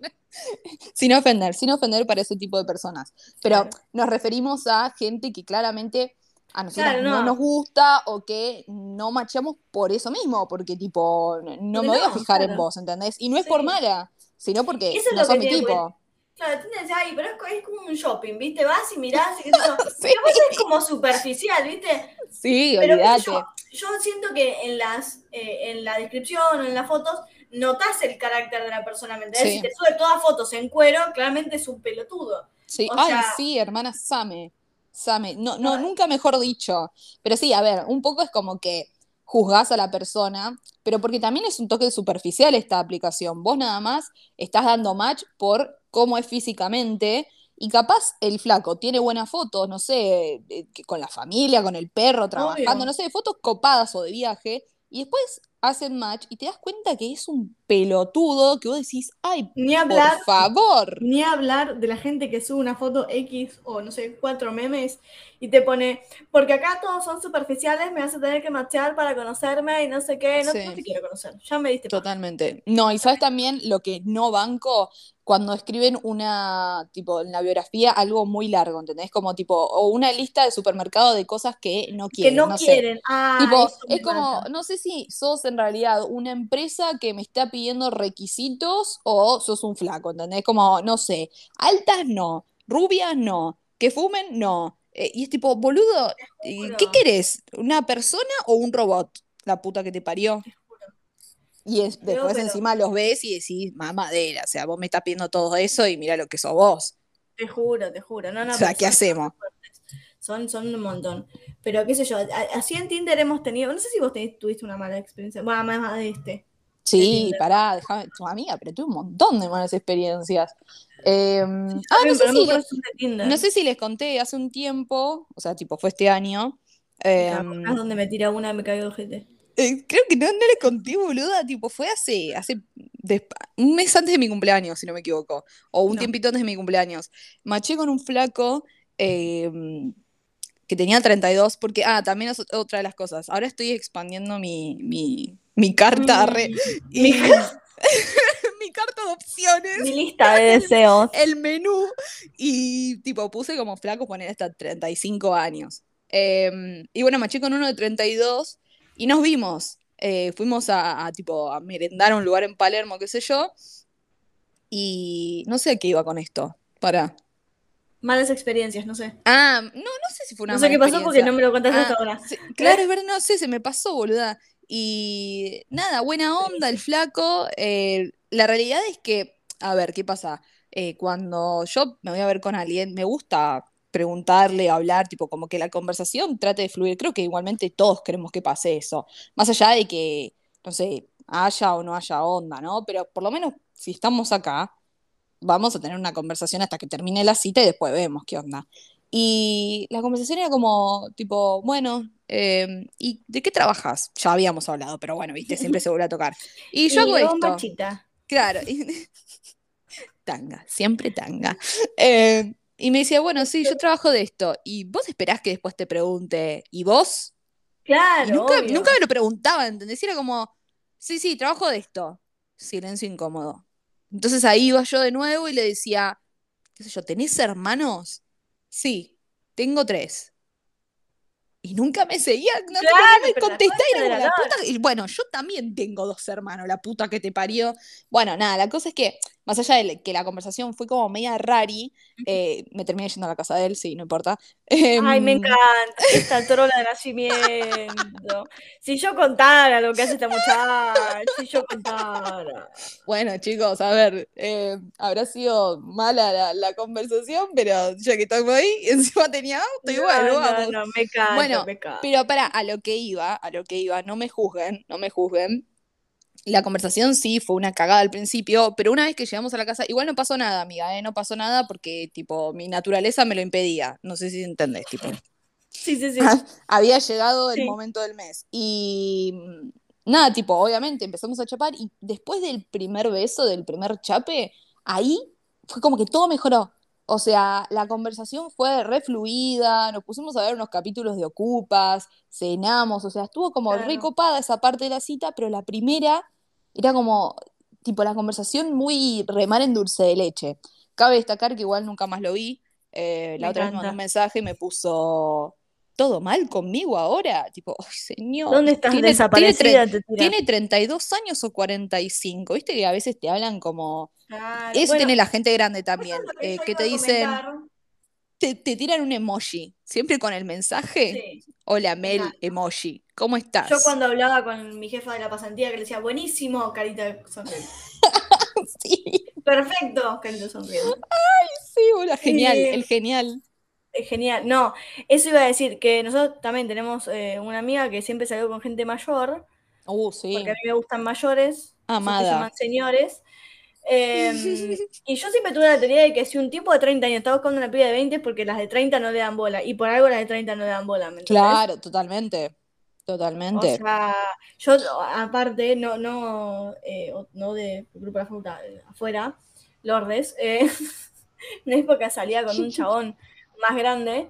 Sin ofender, sin ofender para ese tipo de personas. Pero Claro. nos referimos a gente que claramente a nosotros Claro, no. no. nos gusta o que no machamos por eso mismo, porque tipo, no me voy a fijar en vos, ¿entendés? Y no es Sí. por mala, sino porque Eso es no lo sos que mi tipo. Claro, tienes ay, pero es, co- es como un shopping, ¿viste? Vas y mirás y sé yo. Sí, es como superficial, ¿viste? sí, Pero yo, yo siento que en las eh, en la descripción o en las fotos notas el carácter de la persona, ¿me? Sí. Si te sube todas fotos en cuero, claramente es un pelotudo. Sí, O ay, sea- sí, hermana, Same. Same. No, nunca mejor dicho. Pero sí, a ver, un poco es como que juzgás a la persona, pero porque también es un toque superficial esta aplicación. Vos nada más estás dando match por cómo es físicamente. Y capaz el flaco tiene buenas fotos, no sé, eh, con la familia, con el perro, trabajando, Obvio. no sé, fotos copadas o de viaje. Y después hacen match y te das cuenta que es un pelotudo que vos decís, ay, Ni por hablar, favor. ni hablar de la gente que sube una foto X o no sé, cuatro memes y te pone, porque acá todos son superficiales, me vas a tener que machear para conocerme y no sé qué, no, Sí. no te quiero conocer, ya me diste. Totalmente. No, y sabes también lo que no banco cuando escriben una, tipo, en la biografía algo muy largo, ¿entendés? Como tipo, o una lista de supermercado de cosas que no que quieren, no, no sé. quieren. Ah, Tipo, es como, mata. no sé si sos en realidad una empresa que me está pidiendo requisitos o sos un flaco, ¿entendés? Como, no sé, altas no, rubias no, que fumen no. Eh, y es tipo, boludo, eh, ¿qué querés? ¿Una persona o un robot? la puta que te parió. Te juro. Y es- después pero- encima los ves y decís, mamadera, o sea, vos me estás pidiendo todo eso y mira lo que sos vos. Te juro, te juro. No, no, o sea, ¿qué hacemos? Son, son un montón. Pero qué sé yo, así en Tinder hemos tenido, no sé si vos tenés- tuviste una mala experiencia, bueno, más de este. Sí, pará, déjame, tu amiga, pero tuve un montón de malas experiencias. Eh, ah, no sé, si, Tinder. no sé si les conté hace un tiempo, o sea, tipo, fue este año. eh, ¿Te acordás donde me tira una y me caigo el ojete? eh, creo que no, no les conté, boluda, tipo, fue hace, hace un mes antes de mi cumpleaños, si no me equivoco, o un No. tiempito antes de mi cumpleaños. Maché con un flaco eh, que tenía 32, porque, ah, también es otra de las cosas. Ahora estoy expandiendo mi, mi, mi carta, y- Mi- mi carta de opciones. Mi lista de deseos. el menú y tipo puse como flaco poner hasta 35 años. Eh, y bueno, maché con uno de 32 y nos vimos. Eh, fuimos a, a, tipo a merendar a un lugar en Palermo, qué sé yo. Y no sé a qué iba con esto. Para. Malas experiencias, no sé. Ah, no, no sé si fue una No sé qué pasó porque no me lo contaste Ah, hasta ahora. sí, claro, es verdad, no sé, se me pasó, boluda. Y nada, buena onda el flaco. eh, la realidad es que, a ver, ¿qué pasa? Eh, cuando yo me voy a ver con alguien, me gusta preguntarle, hablar, tipo, como que la conversación trate de fluir. Creo que igualmente todos queremos que pase eso. Más allá de que, no sé, haya o no haya onda, ¿no? Pero por lo menos si estamos acá, vamos a tener una conversación hasta que termine la cita y después vemos qué onda. Y la conversación era como, tipo, bueno, eh, ¿y de qué trabajas? Ya habíamos hablado, pero bueno, viste, siempre se vuelve a tocar. Y yo hago yo, esto. machita. Claro. y- tanga, siempre tanga. Eh, y me decía, bueno, sí, yo trabajo de esto. Y vos esperás que después te pregunte, ¿y vos? Y Claro, nunca, obvio. nunca me lo preguntaba, ¿entendés? Y Era como, sí, sí, trabajo de esto. Silencio incómodo. Entonces ahí iba yo de nuevo y le decía, qué sé yo, ¿tenés hermanos? Sí, tengo tres. Y nunca me seguía, no, Claro, me y era la la puta. que-". Y bueno, yo también tengo dos hermanos, la puta que te parió. Bueno, nada, la cosa es que, más allá de que la conversación fue como media rari, eh, me terminé yendo a la casa de él, sí, no importa. Ay, me Em, encanta esta trola de nacimiento. Si yo contara lo que hace esta muchacha, si yo contara. Bueno, chicos, a ver, eh, habrá sido mala la, la conversación, pero ya que estamos ahí, encima tenía auto y No, bueno, no, vamos. no, me encanta, Bueno, me encanta. Pero para, a lo que iba, a lo que iba, no me juzguen, no me juzguen. La conversación sí fue una cagada al principio, pero una vez que llegamos a la casa, igual no pasó nada, amiga, ¿eh? No pasó nada porque, tipo, mi naturaleza me lo impedía. No sé si entendés, tipo. Sí, sí, sí. Había llegado el Sí. momento del mes. Y mm, nada, tipo, obviamente empezamos a chapar y después del primer beso, del primer chape, ahí fue como que todo mejoró. O sea, la conversación fue re fluida, nos pusimos a ver unos capítulos de Ocupas, cenamos, o sea, estuvo como Claro. re copada esa parte de la cita, pero la primera era como, tipo, la conversación muy remar en dulce de leche. Cabe destacar que igual nunca más lo vi. Eh, la Me otra vez me mandó un mensaje y me puso, ¿todo mal conmigo ahora? Tipo, ay, señor, ¿Dónde estás tiene, tiene, desaparecida? Tira. tiene 32 años o 45. Viste que a veces te hablan como... Claro, Eso bueno, tiene la gente grande también, eh, que te dicen, comentar. Te, te tiran un emoji, siempre con el mensaje. Sí. Hola Mel, emoji, ¿cómo estás? Yo cuando hablaba con mi jefa de la pasantía que le decía, buenísimo, carita sonriente. Sí, Perfecto, carita sonriente. sí, hola, genial, Eh, el genial. Es genial. No, eso iba a decir que nosotros también tenemos eh, una amiga que siempre salió con gente mayor, Uh, sí, porque a mí me gustan mayores, Amada. llaman señores. Eh, y yo siempre tuve la teoría de que si un tipo de 30 años está buscando una piba de 20 es porque las de 30 no le dan bola. Y por algo las de 30 no le dan bola, ¿me? Claro, totalmente, O totalmente. sea, yo aparte, no, no, eh, o- no de grupo de la facultad, afuera, Lourdes, eh, una época salía con un chabón más grande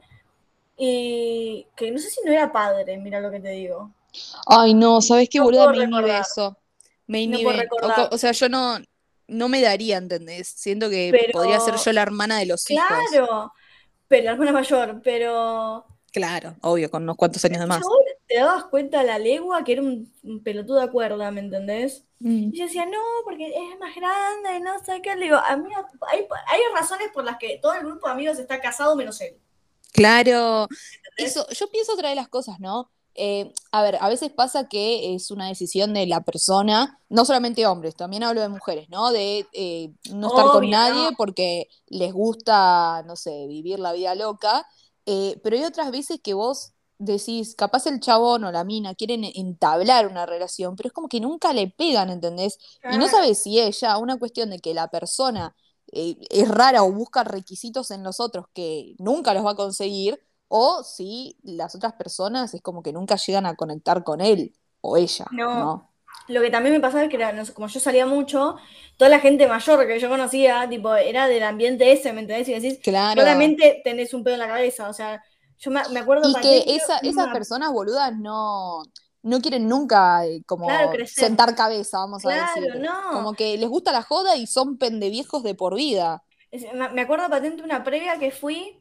y que no sé si no era padre, mira lo que te digo. Ay, no, ¿sabes qué, No boluda? Me inhibe eso. Me No inhibe. O, recordar. co- o sea, yo no, no me daría, ¿entendés? Siento que podría ser yo la hermana de los hijos. claro, pero la hermana mayor, pero Claro, obvio, con unos cuantos años de más. te dabas cuenta a la legua que era un, un pelotudo de cuerda, ¿me entendés? Mm. Y yo decía, no, porque es más grande, no sé qué. Le digo, amiga, hay, hay razones por las que todo el grupo de amigos está casado menos él. Claro, ¿entendés? eso, yo pienso otra de las cosas, ¿no? Eh, a ver, a veces pasa que es una decisión de la persona, no solamente hombres, también hablo de mujeres, ¿no? De eh, no estar con nadie porque les gusta, no sé, vivir la vida loca, eh, pero hay otras veces que vos decís, capaz el chabón o la mina quieren entablar una relación, pero es como que nunca le pegan, ¿entendés? Y no sabes si es ya una cuestión de que la persona es rara o busca requisitos en los otros que nunca los va a conseguir, o si las otras personas es como que nunca llegan a conectar con él o ella, No. ¿no? Lo que también me pasaba es que era, no sé, como yo salía mucho, toda la gente mayor que yo conocía, tipo, era del ambiente ese, ¿me entendés? Y decís, Claro. solamente tenés un pedo en la cabeza, o sea, yo me, me acuerdo Y que esa- esas una- personas boludas no, no quieren nunca eh, como Claro, sentar cabeza, vamos a Claro, decir. no. Como que les gusta la joda y son pendeviejos de por vida. Me acuerdo patente una previa que fui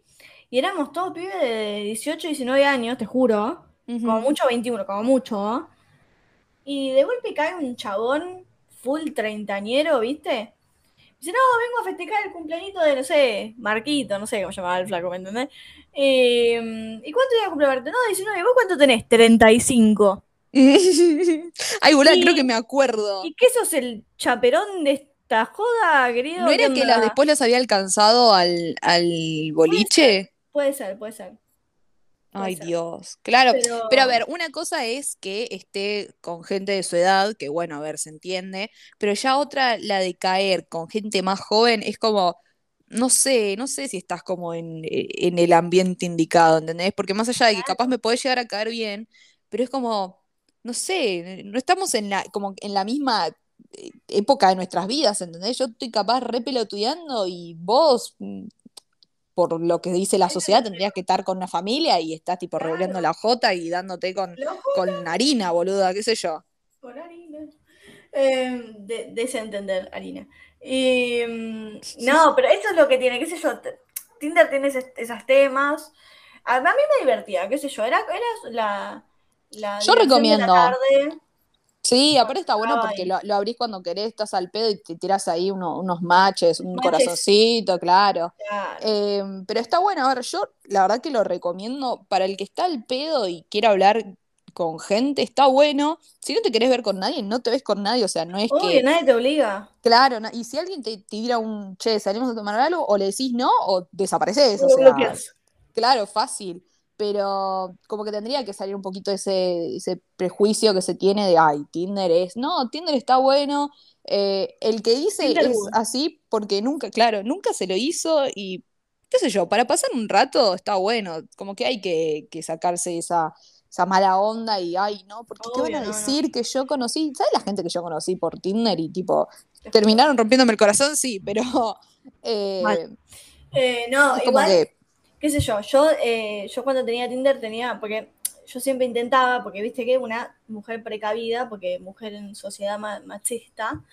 y éramos todos pibes de 18, 19 años, te juro. Como mucho 21, como mucho. Y de golpe cae un chabón full treintañero, ¿viste? Dice, no, vengo a festejar el cumpleañito de, no sé, Marquito, no sé cómo llamaba el flaco, ¿me entendés? Eh, ¿y cuánto iba a cumplir Marquito? No, 19, ¿vos cuánto tenés? 35. Ay, boluda, Y- creo que me acuerdo. ¿Y qué sos el chaperón de esta joda, querido? ¿No era ¿Qué que las después las había alcanzado al, al boliche? Puede ser, puede ser. Puede Ay, ser. Dios. Claro. Pero, Pero a ver, una cosa es que esté con gente de su edad, que bueno, a ver, se entiende, pero ya otra, la de caer con gente más joven, es como, no sé, no sé si estás como en, eh, en el ambiente indicado, ¿entendés? Porque más allá de que capaz me podés llegar a caer bien, pero es como, no sé, no estamos en la, como en la misma eh, época de nuestras vidas, ¿entendés? Yo estoy capaz re pelotudeando y vos, mm, por lo que dice la sociedad, tendrías que estar con una familia y estás tipo Claro. revolviendo la jota y dándote con, con harina, boluda, qué sé yo. con harina. Eh, de, desentender, harina. Y, mm, no, pero eso es lo que tiene, qué sé yo. Tinder tiene esos temas. A, mí me divertía, qué sé yo. Era, era la, la Yo de la recomiendo. tarde. Sí, aparte está bueno porque lo, lo abrís cuando querés, estás al pedo y te tiras ahí uno- unos matches, un Matches. corazoncito, claro. Claro. Eh, pero está bueno, a ver, yo la verdad que lo recomiendo para el que está al pedo y quiere hablar con gente, está bueno. Si no te querés ver con nadie, no te ves con nadie, o sea, no es Obvio, que, nadie te obliga. claro, y si alguien te, te tira un, che, salimos a tomar algo, o le decís no, o desapareces, o sea, bloqueas. Claro, fácil, pero como que tendría que salir un poquito ese, ese prejuicio que se tiene de, ay, Tinder es, no, Tinder está bueno, eh, el que dice Tinder es así porque nunca, claro, nunca se lo hizo y qué sé yo, para pasar un rato está bueno, como que hay que, que sacarse esa, esa mala onda y, ay, no, porque qué van Obvio, a no, no. decir que yo conocí, ¿sabes la gente que yo conocí por Tinder y tipo, terminaron rompiéndome el corazón? Sí, pero eh. Eh, no, igual, que, qué sé yo, yo, eh, yo cuando tenía Tinder tenía, porque yo siempre intentaba, porque viste que una mujer precavida, porque mujer en sociedad ma- machista,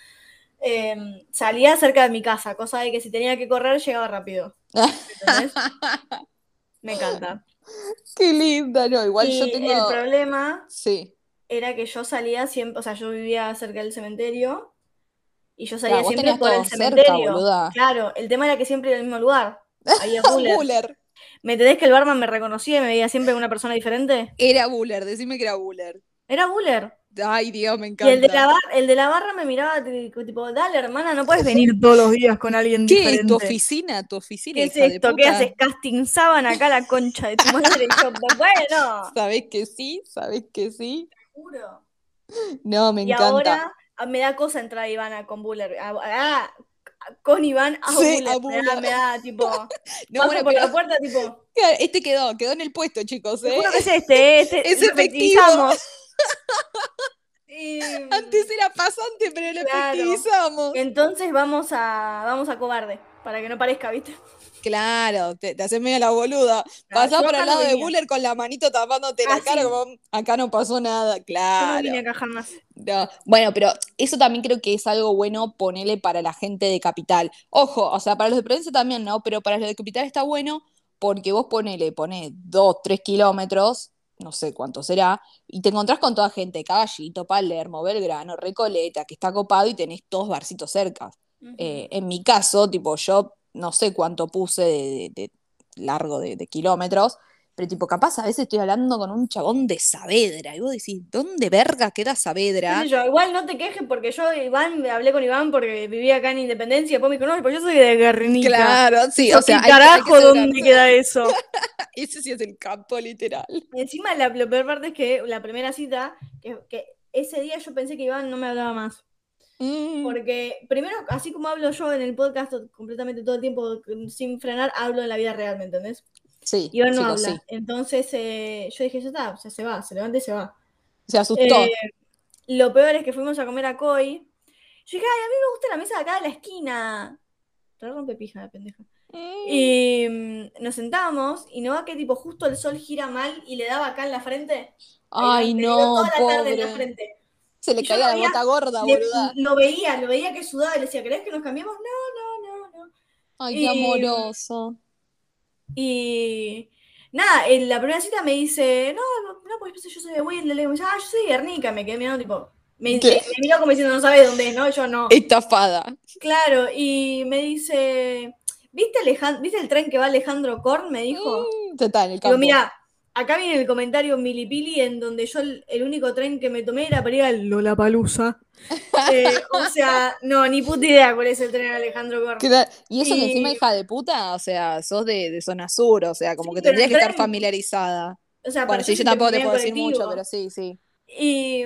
eh, salía cerca de mi casa, cosa de que si tenía que correr llegaba rápido. ¿Entendés? Me encanta. qué linda, no, igual yo Y el tengo... problema Sí, era que yo salía siempre, o sea, yo vivía cerca del cementerio y yo salía siempre por el cerca, cementerio. Claro, el tema era que siempre iba al mismo lugar. Había Buller. ¿Me entendés que el barman me reconocía y me veía siempre una persona diferente? Era Buller, decime que era Buller. Era Buller. Ay, Dios, me Y el de, la encanta. bar- el de la barra me miraba tipo, dale hermana, no puedes venir todos los días con alguien ¿Qué diferente. tu oficina? ¿Tu oficina, ¿Qué es esto? ¿Qué haces? Casting sábana acá la concha de tu madre. Y yo, bueno, ¿Sabés que sí? ¿Sabés que sí? juro. No, me Y encanta. ahora ah, me da cosa entrar a Ivana con Buller. Ah, ah, con Iván a Sí, Me da, Buller. me da, tipo, No, paso bueno, por la puerta, tipo, este quedó, quedó en el puesto, chicos, ¿eh? que es este, este, Es lo efectivo. Antes era pasante, pero lo Claro. efectivizamos. entonces vamos a, vamos a cobarde, para que no parezca, ¿viste? Claro, te, te haces medio la boluda. Claro, Pasás por acá al no lado de. Buller con la manito tapándote la Ah, cara sí. como acá no pasó nada. Yo no Claro. vine a cajar más. No, Bueno, pero eso también creo que es algo bueno ponerle para la gente de capital. Ojo, o sea, para los de provincia también, ¿no? Pero para los de capital está bueno porque vos ponele, ponés dos, tres kilómetros, no sé cuánto será, y te encontrás con toda gente, Caballito, Palermo, Belgrano, Recoleta, que está copado y tenés todos barcitos cerca. Eh, en mi caso, tipo, yo no sé cuánto puse de, de- de largo de, de kilómetros, pero tipo, capaz a veces estoy hablando con un chabón de Saavedra y vos decís, ¿dónde verga queda Saavedra? Sé yo, igual no te quejes porque yo, Iván, hablé con Iván porque vivía acá en Independencia y después me dijo, no, pues yo soy de Guernica. Claro, sí, o sea, ¿qué hay que- hay que carajo, ¿dónde queda eso? Ese sí es el campo literal. Y encima la, lo peor parte es que la primera cita, que, que ese día yo pensé que Iván no me hablaba más. Mm, Porque primero, así como hablo yo en el podcast completamente todo el tiempo sin frenar, hablo en la vida real, ¿me entendés? Sí, Iván no habla. sí. Entonces eh, yo dije, ya está, sea, se va, se levanta y se va. Se asustó. Eh, lo peor es que fuimos a comer a Koi. Yo dije, ay, a mí me gusta la mesa de acá de la esquina. Te rompe pija la pendeja. Mm, Y mm, nos sentamos y no va que tipo justo el sol gira mal y le daba acá en la frente. Ay, no, toda la tarde en la pobre. frente. Se le caía la veía- gorda, Le- boluda. lo veía, lo veía que sudaba y le decía, ¿querés que nos cambiemos? No, no, no, no. Ay, qué y- amoroso. Y nada, en la primera cita me dice, no, no, porque yo soy de Wilde, le digo, ah, yo soy de Guernica, me quedé mirando tipo, me, me miró como diciendo, no sabes dónde es, ¿no? Yo no. Estafada. Claro, y me dice, ¿viste, Alejan- ¿viste el tren que va Alejandro Korn? Me dijo. Mm, Total, el Digo, campo. mira, acá viene el comentario milipili en donde yo el, único tren que me tomé era para ir al Lollapalooza. Eh, o sea, no, ni puta idea cuál es el tren de Alejandro. Cla- Y eso que encima, hija de puta, o sea, sos de, de zona sur, o sea, como Sí, que tendrías que estar familiarizada. O sea, Bueno, sí, yo tampoco te puedo decir mucho, pero sí, sí. Y,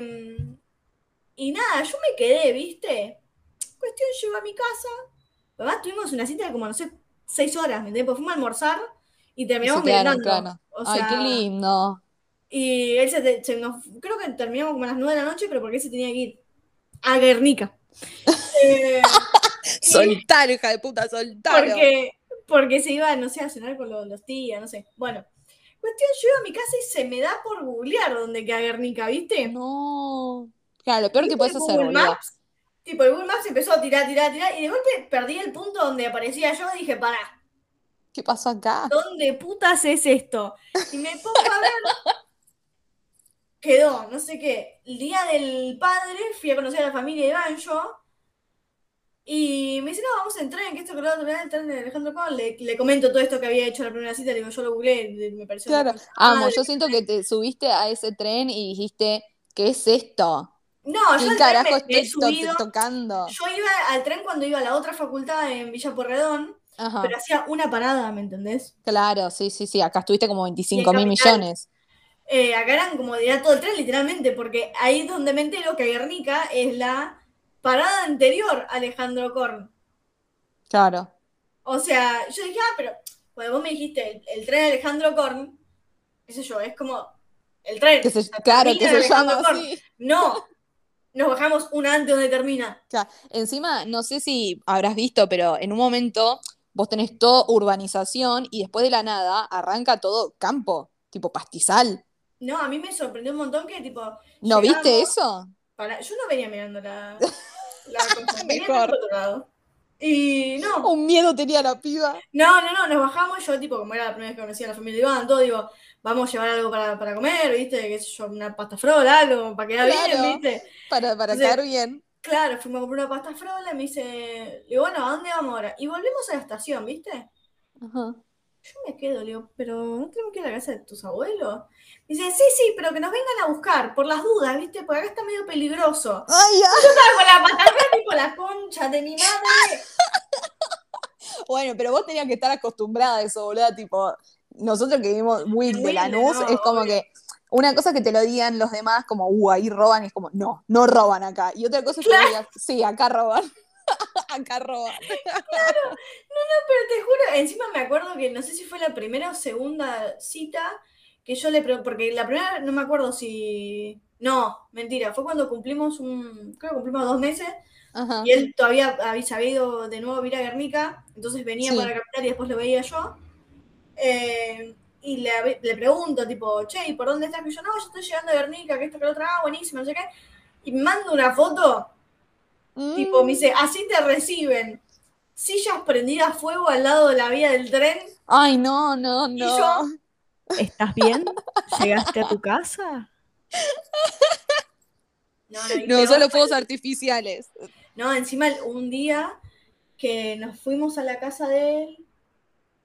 y nada, yo me quedé, ¿viste? Cuestión, llego a mi casa. Además, tuvimos una cita de como, no sé, seis horas, ¿me entiendes? Porque fuimos a almorzar y terminamos se quedaron, merendando. claro. O Ay, sea, qué lindo. Y él se, te- se nos, creo que terminamos como a las 9 de la noche, pero porque él se tenía que ir a Guernica. Eh, Soltar, hija de puta, soltar. porque, porque se iba, no sé, a cenar con los, los tías, no sé. Bueno, cuestión, llego a mi casa y se me da por googlear dónde queda Guernica, ¿viste? No. Claro, lo peor que ¿Viste puedes hacer. Maps? Tipo, el Google Maps empezó a tirar, tirar, tirar, y de golpe perdí el punto donde aparecía yo y dije, pará, ¿Qué pasó acá? ¿dónde putas es esto? Y me pongo a ver. Quedó, no sé qué. El día del padre fui a conocer a la familia de yo. Y me dice, no, vamos a entrar en que esto que lo otro, el tren de Alejandro Con. Le, le comento todo esto que había hecho en la primera cita. Le digo, yo lo googleé, me pareció. Claro. Amo, madre. yo siento que te subiste a ese tren y dijiste, ¿qué es esto? No, yo ¿Qué tren carajo me, me he estoy to- subido. tocando? Yo iba al tren cuando iba a la otra facultad en Villa Porredón, Ajá. pero hacía una parada, ¿me entendés? Claro, sí, sí, sí. Acá estuviste como Y en 25 mil millones. Eh, acá eran como de todo el tren, literalmente, porque ahí es donde me entero que Guernica es la parada anterior a Alejandro Korn. Claro. O sea, yo dije, ah, pero, bueno, vos me dijiste, el, el tren de Alejandro Korn, qué sé yo, es como el tren. Que se, la claro, que se llama así. No, nos bajamos una antes donde termina. Claro. Encima, no sé si habrás visto, pero en un momento vos tenés todo urbanización y después de la nada arranca todo campo, tipo pastizal. No, a mí me sorprendió un montón que, tipo, ¿No viste eso? para- yo no venía mirando la, la cosa, Mejor. otro lado. Y no, Un miedo tenía la piba. No, no, no, nos bajamos, yo tipo, como era la primera vez que conocía a la familia de Iván, todo, digo, vamos a llevar algo para, para comer, ¿viste? Qué sé yo, una pasta frola, algo, para quedar Claro. bien, ¿viste? Para, para Entonces- caer bien. Claro, fuimos a comprar una pasta frola y me dice, le digo, bueno, ¿a dónde vamos ahora? Y volvemos a la estación, ¿viste? Ajá. Yo me quedo, le digo, pero ¿no tenemos que ir a la casa de tus abuelos? Dice, sí, sí, pero que nos vengan a buscar, por las dudas, ¿viste? Porque acá está medio peligroso. Ay, ya. Yo estaba con la pasta frola, tipo, la concha de mi madre. Bueno, pero vos tenías que estar acostumbrada a eso, boluda, tipo, nosotros que vivimos muy de Lanús, no, es como obvio. que una cosa que te lo digan los demás, como, uh, ahí roban, y es como, no, no roban acá. Y otra cosa es que Claro. digas, sí, acá roban. acá roban. Pero te juro, encima me acuerdo que no sé si fue la primera o segunda cita que yo le pregunté, porque la primera no me acuerdo si... No, mentira, fue cuando cumplimos un... Creo que cumplimos dos meses Ajá. y él todavía había, se había ido de nuevo a Guernica, entonces venía Sí. para la capital y después lo veía yo. Eh, y le, le pregunto, tipo, che, ¿y por dónde estás? Que yo, no, yo estoy llegando a Guernica, que esto, que lo otro, ah, buenísimo, no sé qué. Y me manda una foto Tipo, me Mm. dice, así te reciben. Sillas prendidas a fuego al lado de la vía del tren. Ay, no, no, Y no. yo, ¿estás bien? ¿Llegaste a tu casa? No, no, y No, solo fue- fuegos artificiales. No, encima un día que nos fuimos a la casa de él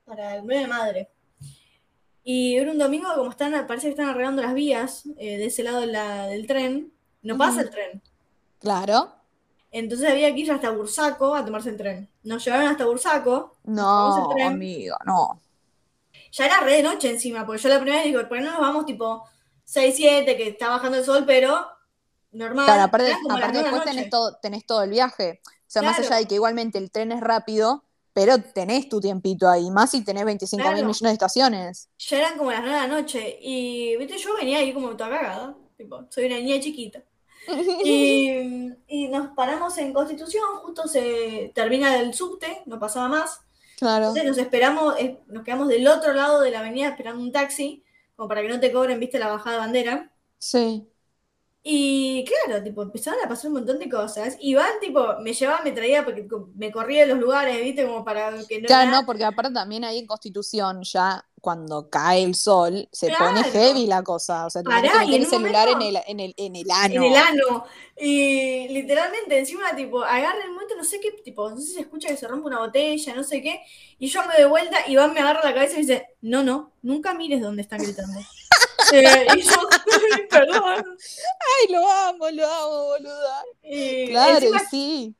para el de madre. Y era un domingo, como están, parece que están arreglando las vías eh, de ese lado de la- del tren, no pasa el tren. Claro. Entonces había que ir hasta Bursaco a tomarse el tren. Nos llevaron hasta Bursaco, No, el tren. amiga, no. Ya era re de noche encima, porque yo la primera vez digo, ¿por qué no nos vamos tipo 6, 7, que está bajando el sol, pero normal? Claro, aparte, aparte nueve de después tenés todo, tenés todo el viaje. O sea, más allá de que igualmente el tren es rápido, pero tenés tu tiempito ahí, más si tenés 25 mil Claro. millones de estaciones. Ya eran como las 9 de la noche. Y, viste, yo venía ahí como toda cagada. Tipo, soy una niña chiquita. Y, y nos paramos en Constitución, justo se termina el subte, no pasaba más. Claro. Entonces nos esperamos, eh, nos quedamos del otro lado de la avenida esperando un taxi, como para que no te cobren, viste, la bajada de bandera. Sí. Y claro, tipo, empezaron a pasar un montón de cosas. Iván, tipo, me llevaba, me traía, porque me corría de los lugares, viste, como para que no. Claro, no, porque aparte también ahí en Constitución ya cuando cae el sol se pone heavy la cosa. O sea, tenés Pará, que meter en el celular en el, en el, en el ano. en el ano. Y literalmente encima, tipo, agarra el momento, no sé qué, tipo, no sé si se escucha que se rompe una botella, no sé qué. Y yo me doy vuelta, Iván me agarra la cabeza y dice, no, no, nunca mires dónde están gritando. Eh, y yo, perdón. Ay, lo amo, lo amo, boluda. Y Claro, y sí.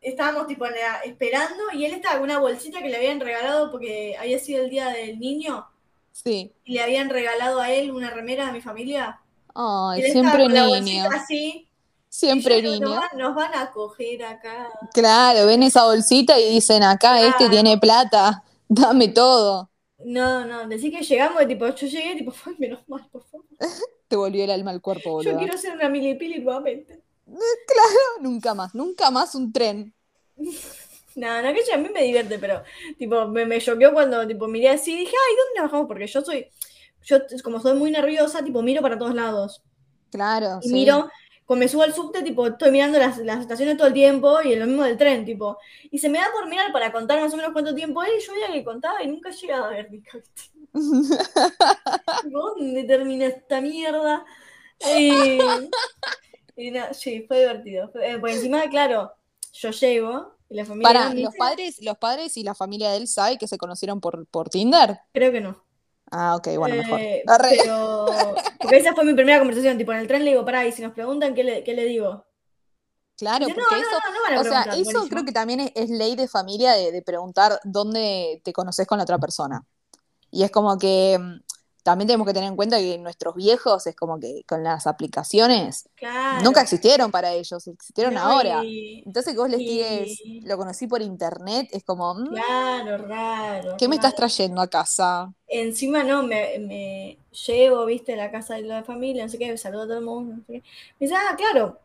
estábamos tipo la- esperando y él estaba con una bolsita que le habían regalado porque había sido el día del niño Sí. y le habían regalado a él una remera a mi familia. Ay, él siempre con niño. así. Siempre niño. Nos van, nos van a coger acá. Claro, ven esa bolsita y dicen, acá este tiene plata, dame todo. No, no, decir que llegamos, tipo, yo llegué, tipo, ay, menos mal, por favor. Te volvió el alma al cuerpo, Yo boludo. quiero ser una milipili nuevamente. Nunca más, nunca más un tren. No, no, que a mí me divierte, pero, tipo, me, me choqueó cuando, tipo, miré así y dije, ay, ¿dónde bajamos? Porque yo soy, yo, como soy muy nerviosa, tipo, miro para todos lados. Claro, Y sí. miro, me subo al subte, tipo, estoy mirando las, las estaciones todo el tiempo y lo mismo del tren, tipo. Y se me da por mirar para contar más o menos cuánto tiempo es, y yo veía que contaba y nunca llegaba a ver. Tipo, ¿Dónde termina esta mierda? Y, y no, sí, fue divertido. Eh, por encima, claro, yo llego y la familia Para, los dice- padres, los padres y la familia de él saben que se conocieron por, por Tinder. Creo que no. Ah, ok, bueno, mejor. Eh, pero, porque esa fue mi primera conversación, tipo, en el tren le digo, pará, y si nos preguntan, ¿qué le, qué le digo? Claro, porque no, eso, no, no, no van a o sea, eso buenísimo. creo que también es, es ley de familia de, de preguntar dónde te conoces con la otra persona. Y es como que mm, también tenemos que tener en cuenta que nuestros viejos es como que con las aplicaciones Claro. nunca existieron para ellos, existieron No, ahora. y- Entonces que vos les tires, lo conocí por internet, es como, mm, Claro, raro. ¿qué me estás trayendo a casa? Encima no, me, me llevo, viste, a la casa de la familia, no sé qué, me saludo a todo el mundo, no sé qué. Me dice, ah, claro,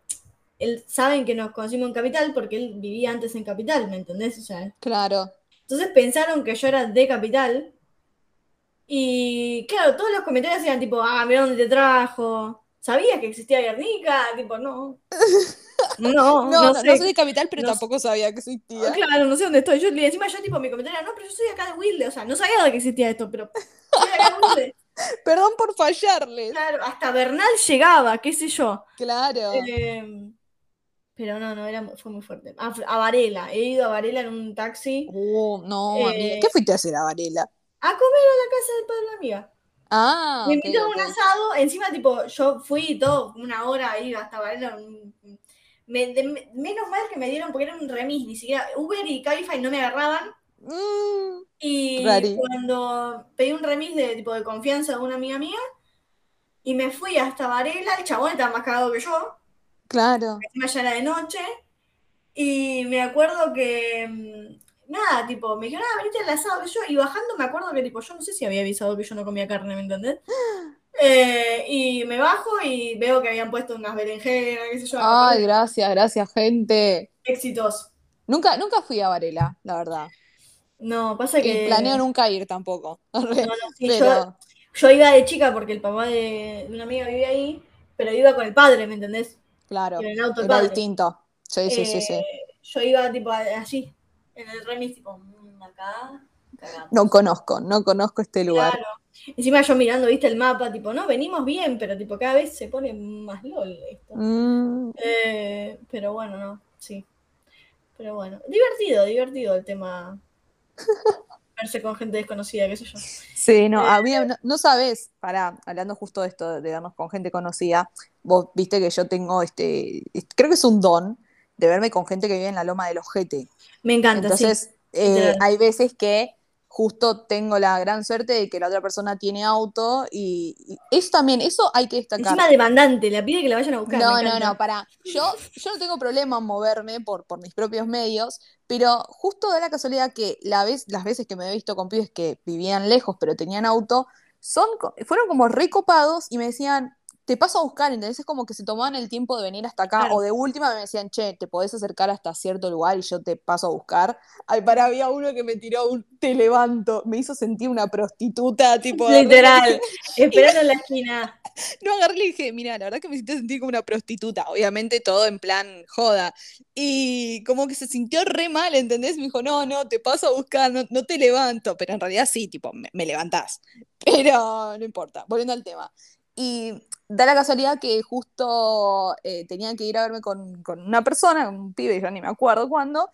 él saben que nos conocimos en Capital porque él vivía antes en Capital, ¿me entendés? O sea, Claro, entonces pensaron que yo era de Capital y claro, todos los comentarios eran tipo, ah, mira dónde te trajo. ¿Sabías que existía Guernica? Tipo, no. No, no, no, no, sé. no soy de capital, pero no tampoco sabía que Ah, existía. Claro, no sé dónde estoy. Yo, y encima yo, tipo, mi comentario era, no, pero yo soy acá de Wilde. O sea, no sabía de que existía esto, pero soy de acá de Wilde. Perdón por fallarles. Claro, hasta Bernal llegaba, qué sé yo. Claro. Eh, pero no, no, era, fue muy fuerte. A, a Varela, he ido a Varela en un taxi Oh, no, Eh. ¿Qué fuiste a hacer a Varela? A comer a la casa del padre de una amiga. Ah, Me ok, invitó a un asado, encima, tipo, yo fui todo, una hora ahí hasta Varela. me- de- menos mal que me dieron, porque era un remis, ni siquiera Uber y Cabify no me agarraban. Mm, Y Rari. cuando pedí un remis de tipo de confianza de una amiga mía y me fui hasta Varela, el chabón estaba más cagado que yo, claro. encima ya era de noche, y me acuerdo que mm, nada, tipo, me dijeron, ah, venite al asado que yo, y bajando me acuerdo que tipo, yo no sé si había avisado que yo no comía carne, ¿me entendés? Eh, y me bajo y veo que habían puesto unas berenjenas, qué sé yo, Ay, gracias, gracias, gente. éxitos. Nunca, nunca fui a Varela, la verdad. No, pasa que Y planeo nunca ir tampoco. no, no, sí, yo, Pero, Yo iba de chica porque el papá de, una amiga vivía ahí, pero iba con el padre, ¿me entendés? claro, En el auto era padre. distinto. Sí, sí, sí, sí. Eh, Yo iba tipo así, en el remis, tipo, acá, cagamos. No conozco, no conozco este lugar. Claro. Encima yo mirando, viste, el mapa, tipo, no, venimos bien, pero tipo, cada vez se pone más LOL esto. Mm, Eh, pero bueno, no, sí. Pero bueno, divertido, divertido el tema verse con gente desconocida, qué sé yo. Sí, no, Eh, había, no, no sabes, para, hablando justo de esto de vernos con gente conocida, vos viste que yo tengo este, est- creo que es un don de verme con gente que vive en la loma del ojete. Me encanta, Entonces, eh, literal. hay veces que justo tengo la gran suerte de que la otra persona tiene auto y, y eso también, eso hay que sí. destacar. Encima demandante, le pide que la vayan a buscar. No, no, no, para. Yo, yo no tengo problema en moverme por, por mis propios medios, pero justo da la casualidad que la vez, las veces que me he visto con pibes que vivían lejos pero tenían auto, son, fueron como recopados y me decían, te paso a buscar, ¿entendés? Es como que se tomaban el tiempo de venir hasta acá, Claro. o de última me decían, che, te podés acercar hasta cierto lugar y yo te paso a buscar. Ay, para, había uno que me tiró un te levanto, me hizo sentir una prostituta, tipo. Literal, esperando en la esquina. no agarré y le dije, mira, la verdad que me hiciste sentir como una prostituta, obviamente todo en plan joda. Y como que se sintió re mal, ¿entendés? Me dijo, no, no, te paso a buscar, no, no te levanto, pero en realidad sí, tipo, me, me levantás. Pero no importa, volviendo al tema. Y da la casualidad que justo eh, tenía que ir a verme con, con una persona, un pibe, yo ni me acuerdo cuándo,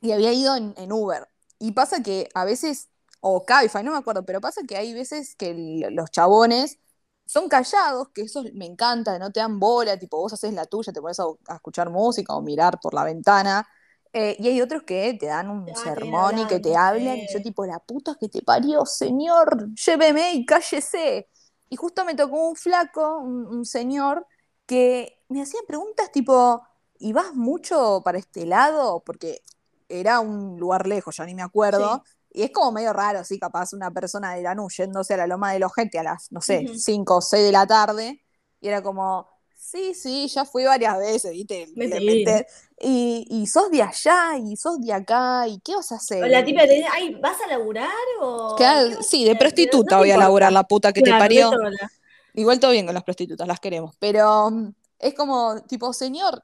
y había ido en, en Uber. Y pasa que a veces, o Cabify, no me acuerdo, pero pasa que hay veces que el- los chabones son callados, que eso me encanta, no te dan bola, tipo vos haces la tuya, te pones a, a escuchar música o mirar por la ventana. Eh, y hay otros que te dan un sermón y que te hablan, y yo tipo, la puta que te parió, señor, lléveme y cállese. Y justo me tocó un flaco, un, un señor, que me hacía preguntas tipo, ¿y vas mucho para este lado? Porque era un lugar lejos, ya ni me acuerdo. Y es como medio raro, sí, capaz una persona de Lanús yéndose a la Loma del Ojete a las, no sé, Ujú. 5 o 6 de la tarde. Y era como, sí, sí, ya fui varias veces, ¿viste? Le y, y sos de allá, y sos de acá, ¿y qué vas a hacer? O la tipa te dice, ay, ¿vas a laburar o...? Claro, sí, de hacer?" prostituta no voy a laburar la puta que Claro, te parió. Igual todo bien con las prostitutas, las queremos. Pero mm, es como, tipo, señor,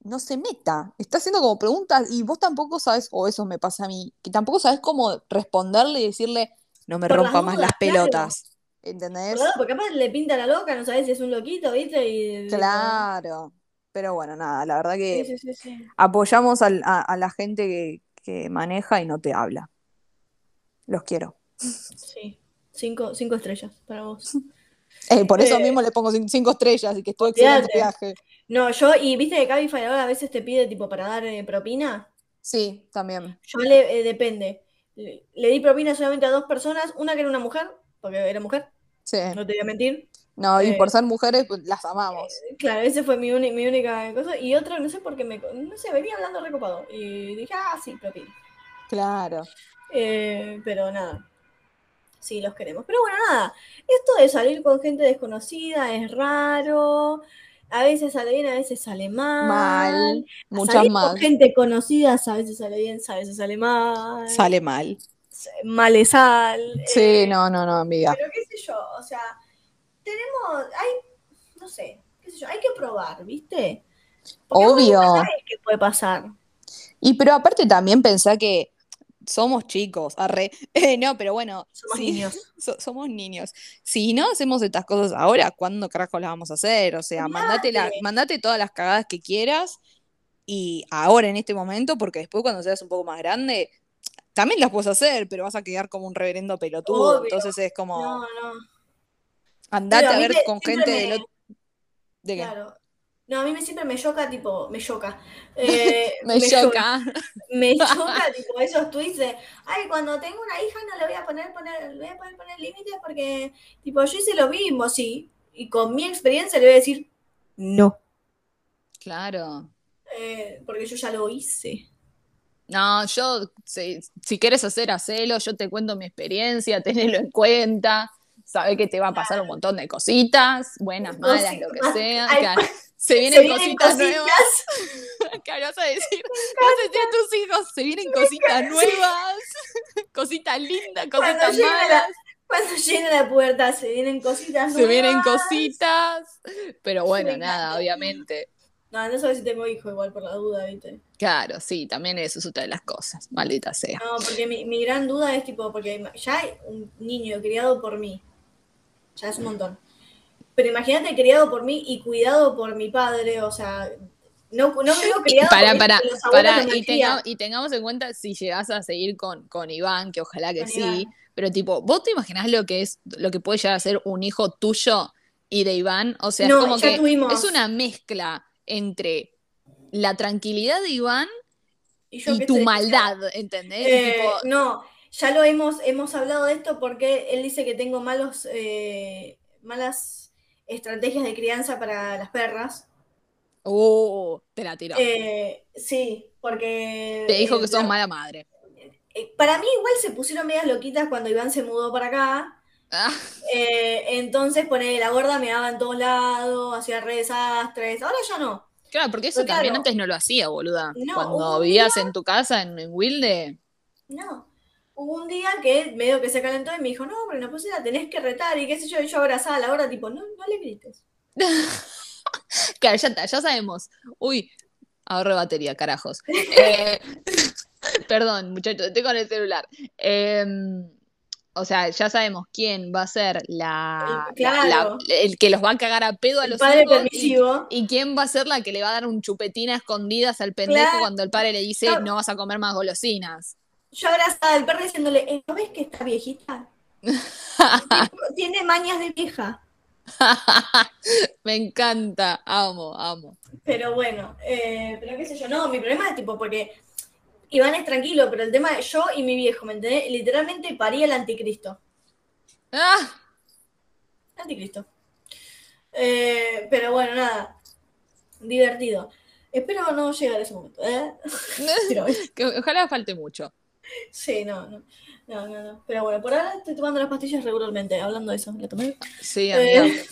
no se meta. Está haciendo como preguntas y vos tampoco sabes, o eso me pasa a mí, que tampoco sabes cómo responderle y decirle, no me Por las rompa más las pelotas. ¿Entendés? Nada, porque capaz le pinta la loca, no sabes si es un loquito, ¿viste? Y, Claro. Pero bueno, nada, la verdad que sí, sí, sí. apoyamos a, a la gente que, que maneja y no te habla. Los quiero. Sí. Cinco, cinco estrellas para vos. Eh, por eso Eh, mismo le pongo cin- cinco estrellas y que estuvo excelente viaje. No, yo, y viste que Cabify ahora a veces te pide tipo para dar eh, propina. Sí, también. Yo le, depende. Le, le di propina solamente a dos personas, una que era una mujer, porque era mujer, Sí. no te voy a mentir. No, y Eh, por ser mujeres, pues, las amamos. Claro, ese fue mi, única cosa. Y otro, no sé por qué me. No sé, venía hablando recopado. Y dije, ah, sí, propina. Claro. Eh, pero nada. Sí, los queremos. Pero bueno, nada. Esto de salir con gente desconocida es raro. A veces sale bien, a veces sale mal. Mal. Muchas Salir más. con gente conocida a veces sale bien, a veces sale mal. Sale mal. Mal es sal. Sí, eh, no, no, no, amiga. Pero qué sé yo, o sea, tenemos, hay, no sé, qué sé yo, hay que probar, ¿viste? Porque Obvio. qué puede pasar. Y pero aparte también pensá que somos chicos, arre. Eh, no, pero bueno, Somos sí, niños. so- somos niños. Si no hacemos estas cosas ahora, ¿cuándo carajo las vamos a hacer? O sea, mandate, la, mandate todas las cagadas que quieras y ahora en este momento, porque después cuando seas un poco más grande, también las puedes hacer, pero vas a quedar como un reverendo pelotudo. Obvio. Entonces es como, No, no. andate a ver me- con gente me- del otro. ¿De qué? Claro. No, a mí me, siempre me choca, tipo, me choca. Eh, Me choca. Me choca, tipo, esos tweets de, ay, cuando tengo una hija no le voy a poner, poner, le voy a poder poner límites porque, tipo, yo hice lo mismo, sí. Y con mi experiencia le voy a decir, no. Claro. Eh, porque yo ya lo hice. No, yo, si, si quieres hacer, hacelo, yo te cuento mi experiencia, tenelo en cuenta, sabe que te va a pasar un montón de cositas, buenas, malas, lo que sea. Ay, claro, se Se vienen cositas, cositas. nuevas. Claro, vas a decir, vas a decir a tus hijos, se vienen cositas nuevas, cositas lindas, Cuando cositas la- malas, Cuando llegue la puerta se vienen cositas se vienen nuevas. cositas, pero bueno, Me nada, encanta. obviamente. No, no sabes si tengo hijo igual por la duda, ¿viste? Claro, sí, también eso es otra de las cosas, maldita sea. No, porque mi, mi gran duda es tipo, porque ya hay un niño criado por mí. Ya es un montón. Pero imagínate criado por mí y cuidado por mi padre, o sea, No, no veo criado Para, porque para, los para, y, tenga- y tengamos en cuenta si llegás a seguir con, con Iván, que ojalá que Con sí, Iván. pero tipo, ¿vos te imaginás lo que es, lo que puede llegar a ser un hijo tuyo y de Iván? O sea, No, es como que tuvimos. es una mezcla entre la tranquilidad de Iván yo y tu maldad, ¿entendés? Eh, Tipo, no, ya lo hemos, hemos hablado de esto porque él dice que tengo malos, eh, malas estrategias de crianza para las perras. uh, te la tiró. Eh, sí, porque... te dijo que sos la- mala madre. Para mí igual se pusieron medias loquitas cuando Iván se mudó para acá. Ah, Eh, entonces, pone la gorda me daba en todos lados, hacía re desastres. Ahora ya no. claro, porque eso Pero también claro. antes no lo hacía, boluda. No, Cuando vivías en tu casa en, en Wilde, No. Hubo un día que medio que se calentó y me dijo, no, pero no pues la tenés que retar y qué sé yo, y yo abrazaba a la gorda, tipo, no, no le grites. Claro, ya ya sabemos. Uy, ahorro batería, carajos. Eh, perdón, muchachos, estoy con el celular. Eh, o sea, ya sabemos quién va a ser la, El- claro. la- la- el que los va a cagar a pedo a El los padre y, permisivo. y quién va a ser la que le va a dar un chupetín a escondidas al pendejo Claro. cuando el padre le dice no vas a comer más golosinas. Yo abrazaba al perro diciéndole, "Eh, ¿no ves que está viejita? Tiene mañas de vieja. Me encanta, amo, amo. Pero bueno, eh, pero qué sé yo, no, mi problema es tipo porque Iván es tranquilo, pero el tema es yo y mi viejo, ¿me entendés? Literalmente parí el anticristo. Ah, Anticristo. Eh, pero bueno, nada. Divertido. Espero no llegar a ese momento. ¿eh? Que ojalá falte mucho. sí, no, no. No, no, no. Pero bueno, por ahora estoy tomando las pastillas regularmente. Hablando de eso, ¿la tomé? Sí, Eh, amiga.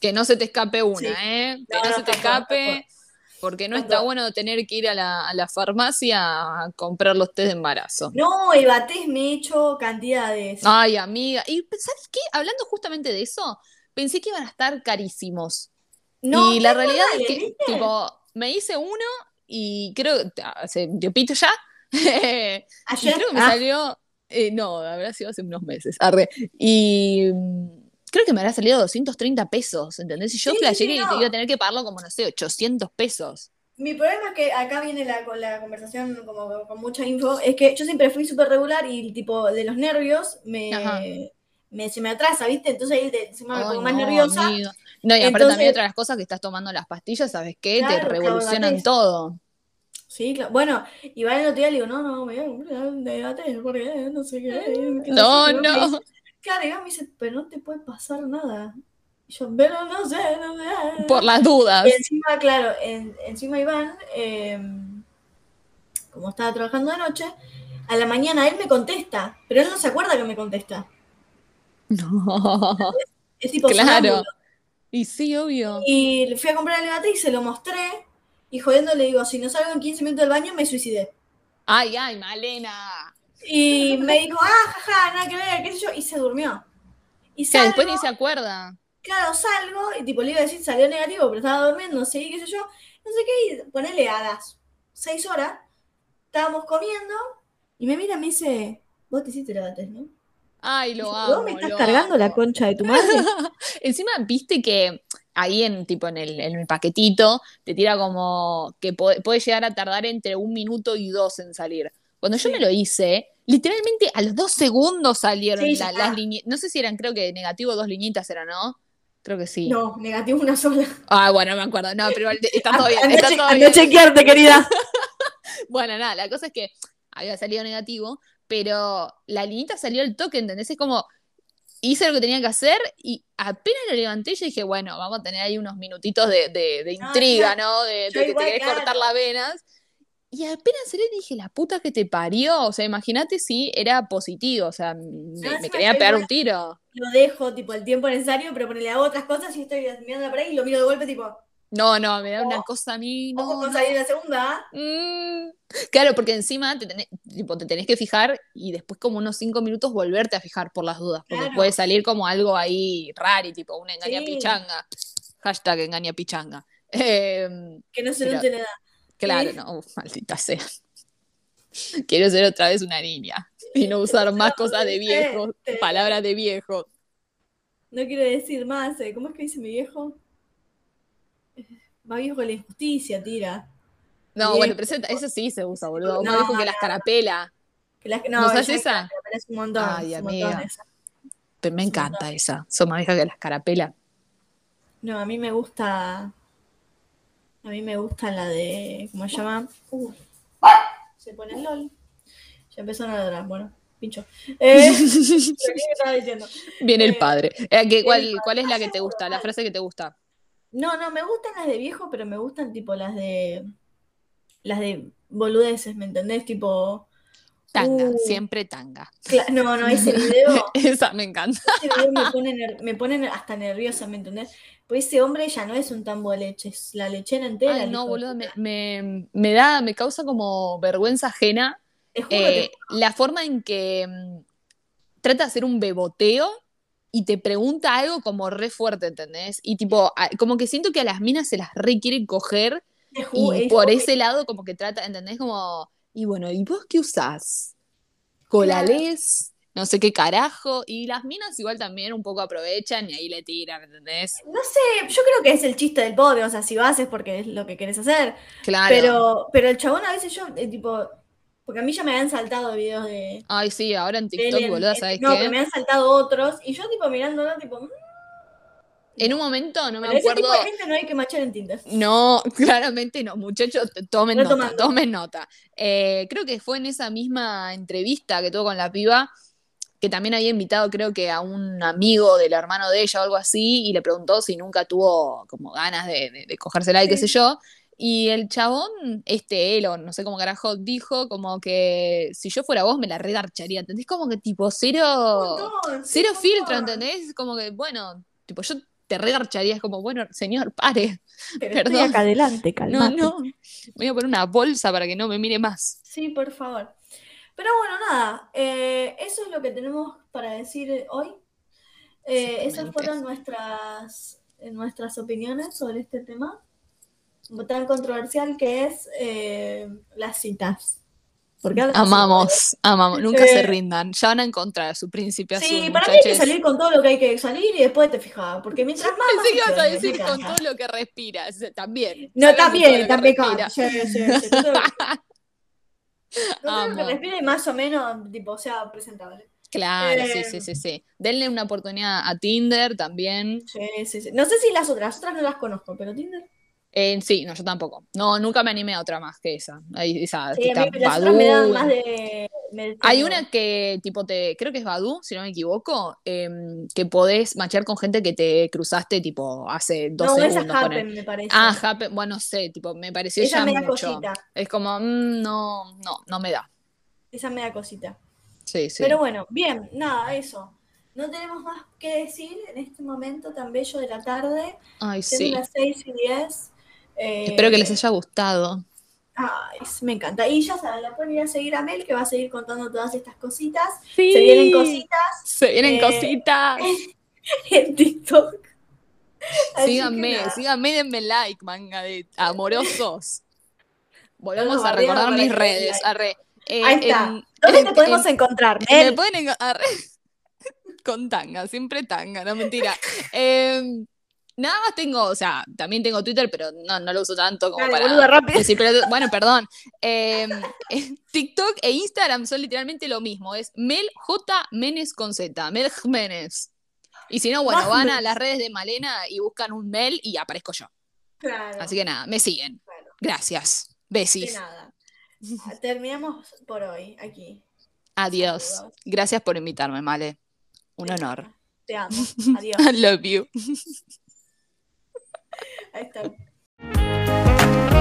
Que no se te escape una, Sí. ¿eh? Que No, no, no, se te escape, porque no está bueno tener que ir a la, a la farmacia a comprar los test de embarazo. No, el batés me he hecho cantidades. Ay, amiga. Y ¿sabes qué? Hablando justamente de eso, pensé que iban a estar carísimos. No, y la realidad es que, ¿viste? tipo, me hice uno y creo que hace tiempito ya. y Ayer. creo que me ah, salió. eh, no, habrá sido hace unos meses. Arre. Y mm, creo que me habrá salido 230 pesos, ¿entendés? Y yo Sí, flashé sí, no. iba a tener que pagarlo como, no sé, 800 pesos. Mi problema es que acá viene la, con la conversación como con mucha info, es que yo siempre fui súper regular y tipo de los nervios me, se me atrasa, ¿viste? Entonces ahí te- se me pongo más no, nerviosa. No, y aparte Entonces- también otra de las cosas que estás tomando las pastillas, ¿sabes qué? Te revolucionan todo. Sí, claro. Bueno, y va el otro día le digo, no, no, me voy a comprar porque no sé qué. No. Me no. Iván me dice, pero no te puede pasar nada. Y yo, pero no sé, no sé. Por las dudas. Y encima, claro, en- encima Iván, eh, como estaba trabajando de noche, a la mañana él me contesta, pero él no se acuerda que me contesta. No. Es tipo Claro. sonámbulo. Y sí, obvio. Y le fui a comprar el debate y se lo mostré. Y jodiendo le digo, si no salgo en 15 minutos del baño, me suicidé. Ay, ay, Malena. Y me dijo, ah, jaja, nada que ver, qué sé yo, y se durmió. Y Que salgo, después ni se acuerda. claro, salgo, y tipo le iba a decir, salió negativo, pero estaba durmiendo, seguí, qué sé yo, no sé qué, y ponele a las 6 horas, estábamos comiendo, y me mira y me dice, vos te hiciste la test, ¿no? Ay, lo amo. ¿Vos me estás cargando la concha de tu madre? Encima, viste que ahí en tipo en el, en el paquetito te tira como que po- puede llegar a tardar entre un minuto y dos en salir. Cuando yo me lo hice, literalmente a los dos segundos salieron Sí, la- ya las líneas. No sé si eran, creo que negativo dos liñitas eran, ¿no? Creo que sí. No, negativo una sola. Ah, bueno, me acuerdo. No, pero está todo bien. Está todo bien. chequearte, querida. Bueno, nada, la cosa es que había salido negativo, pero la linita salió al toque, ¿entendés? Es como, hice lo que tenía que hacer y apenas lo levanté, yo dije, bueno, vamos a tener ahí unos minutitos de, de- de intriga. ¿no? De, de que te querés claro. cortar las venas. Y apenas salí dije, la puta que te parió. O sea, imagínate si era positivo, o sea, me, quería pegar un tiro. Lo dejo, tipo, el tiempo necesario, pero ponele hago otras cosas y estoy mirando por ahí y lo miro de golpe, tipo, No, no, me da una Ojo- cosa a mí, no, salir la segunda, ¿ah? Mm, Claro, porque encima te tenés, tipo, te tenés que fijar y después como unos cinco minutos volverte a fijar por las dudas, porque Claro. puede salir como algo ahí raro, tipo una engaña Sí. pichanga. Hashtag engaña pichanga. Eh, que no se note la edad. Claro, Sí. no, uf, maldita sea. Quiero ser otra vez una niña y no usar más cosas de viejo, Sí. palabras de viejo. No quiero decir más, eh, ¿cómo es que dice mi viejo? Va viejo con la injusticia, tira. No, Viejo. bueno, pero ese sí se usa, boludo. Uno No, dijo que las carapela. Que las- ¿No no, sabes esa? es un montón. Ay, es un montón amiga. esa. Pero me encanta esa. Son más viejas que las carapela. No, a mí me gusta. A mí me gusta la de. ¿Cómo se llama? Uh, se pone el LOL. Ya empezaron a ladrar. Bueno, pincho. Eh. Viene el Eh, padre. Eh, ¿qué- cuál. ¿Cuál es la que te gusta? La frase que te gusta. No, no, me gustan las de viejo, pero me gustan tipo las de. Las de boludeces, ¿me entendés? Tipo. Tanga, Uh. siempre tanga. No, no, ese video. Esa me encanta. Ese video me pone, me pone hasta nerviosa, ¿me entendés? Pues ese hombre ya no es un tambo de leche, es la lechera entera. Ay, no, boludo, me, me, me da, me causa como vergüenza ajena eh, la forma en que mm, trata de hacer un beboteo y te pregunta algo como re fuerte, ¿entendés? Y tipo, a- como que siento que a las minas se las re quieren coger y es por ese lado como que trata, ¿entendés? Como, y bueno, ¿y vos qué usás? ¿Colales? No sé qué carajo. Y las minas igual también un poco aprovechan y ahí le tiran, ¿entendés? No sé, yo creo que es el chiste del pobre, o sea, si vas es porque es lo que querés hacer. Claro. Pero, pero el chabón a veces yo, eh, tipo, porque a mí ya me han saltado videos de, Ay, sí, ahora en TikTok, boluda, en- ¿sabes no, qué? pero me han saltado otros, y yo tipo mirándolo, tipo, mm, En un momento, no me pero ese tipo acuerdo. de gente no hay que machar en Tinder. No, claramente no, muchachos, tomen nota, tomen nota. Eh, creo que fue en esa misma entrevista que tuvo con la piba, que también había invitado, creo que a un amigo del hermano de ella o algo así, y le preguntó si nunca tuvo como ganas de, de, de cogérsela y qué sé yo. Y el chabón, este él, o no sé cómo carajo, dijo como que si yo fuera vos me la regarcharía, ¿entendés? Como que tipo cero, montón, cero filtro. ¿entendés? Como que, bueno, tipo yo te regarcharía, es como, bueno, señor, pare. Pero Perdón. estoy acá adelante, No, calmate. no. Me voy a poner una bolsa para que no me mire más. Sí, por favor. Pero bueno, nada, eh, eso es lo que tenemos para decir hoy. Eh, esas fueron nuestras, eh, nuestras opiniones sobre este tema tan controversial que es eh, las citas. Porque Amamos, amamos. Nunca Eh, se rindan. Ya van a encontrar su príncipe azul, Sí, para mí hay que salir con todo lo que hay que salir y después te fijas. Porque mientras más. Pensé que ibas a decir con todo lo que respiras. También. No, también, también. Sí, sí, sí, todo lo que- respire y más o menos, tipo, sea presentable. Claro, sí, Eh, sí, sí, sí. Denle una oportunidad a Tinder también. Sí, sí, sí. No sé si las otras, otras no las conozco, pero Tinder. Eh, sí, no, yo tampoco. No, nunca me animé a otra más que esa. Ahí, esa Sí, que a está mí las otras me dan Badoo. más de. me- Hay una que, tipo, te, creo que es Badu, si no me equivoco, em, que podés machear con gente que te cruzaste, tipo, hace dos No, esa segundos. es ponele. Happen, me parece. Ah, Happen, bueno, no sé, tipo, me pareció esa ya me da mucho. cosita. Es como, mm, no, no, no me da. Esa me da cosita. Sí, sí. Pero bueno, bien, nada, eso. No tenemos más que decir en este momento tan bello de la tarde. Ay, sí. las 6 y 10. Eh, Espero que les haya gustado. Ay, me encanta. Y ya saben, la pueden ir a seguir a Mel, que va a seguir contando todas estas cositas. Sí. Se vienen cositas Se vienen Eh, cositas. en TikTok. Así Síganme, síganme, denme like, manga de amorosos. Volvemos a recordar mis den redes. arre. Eh, Ahí está. en- ¿Dónde en- te podemos en- encontrar, Me Mel? pueden enco- arre. con tanga, siempre tanga, no mentira. Eh, nada más tengo, o sea, también tengo Twitter, pero no, no lo uso tanto como Dale, para decir, pero- bueno, perdón. Eh, TikTok e Instagram son literalmente lo mismo, es Mel J Menes con Z, Mel Jiménez. Y si no, bueno, Más van a Menes. las redes de Malena y buscan un Mel y aparezco yo. Claro. Así que nada, me siguen. Gracias. De Besis. nada. Terminamos por hoy aquí. Adiós. Saludos. Gracias por invitarme, Male. Un De honor. Te amo. Adiós. I love you. Ahí está.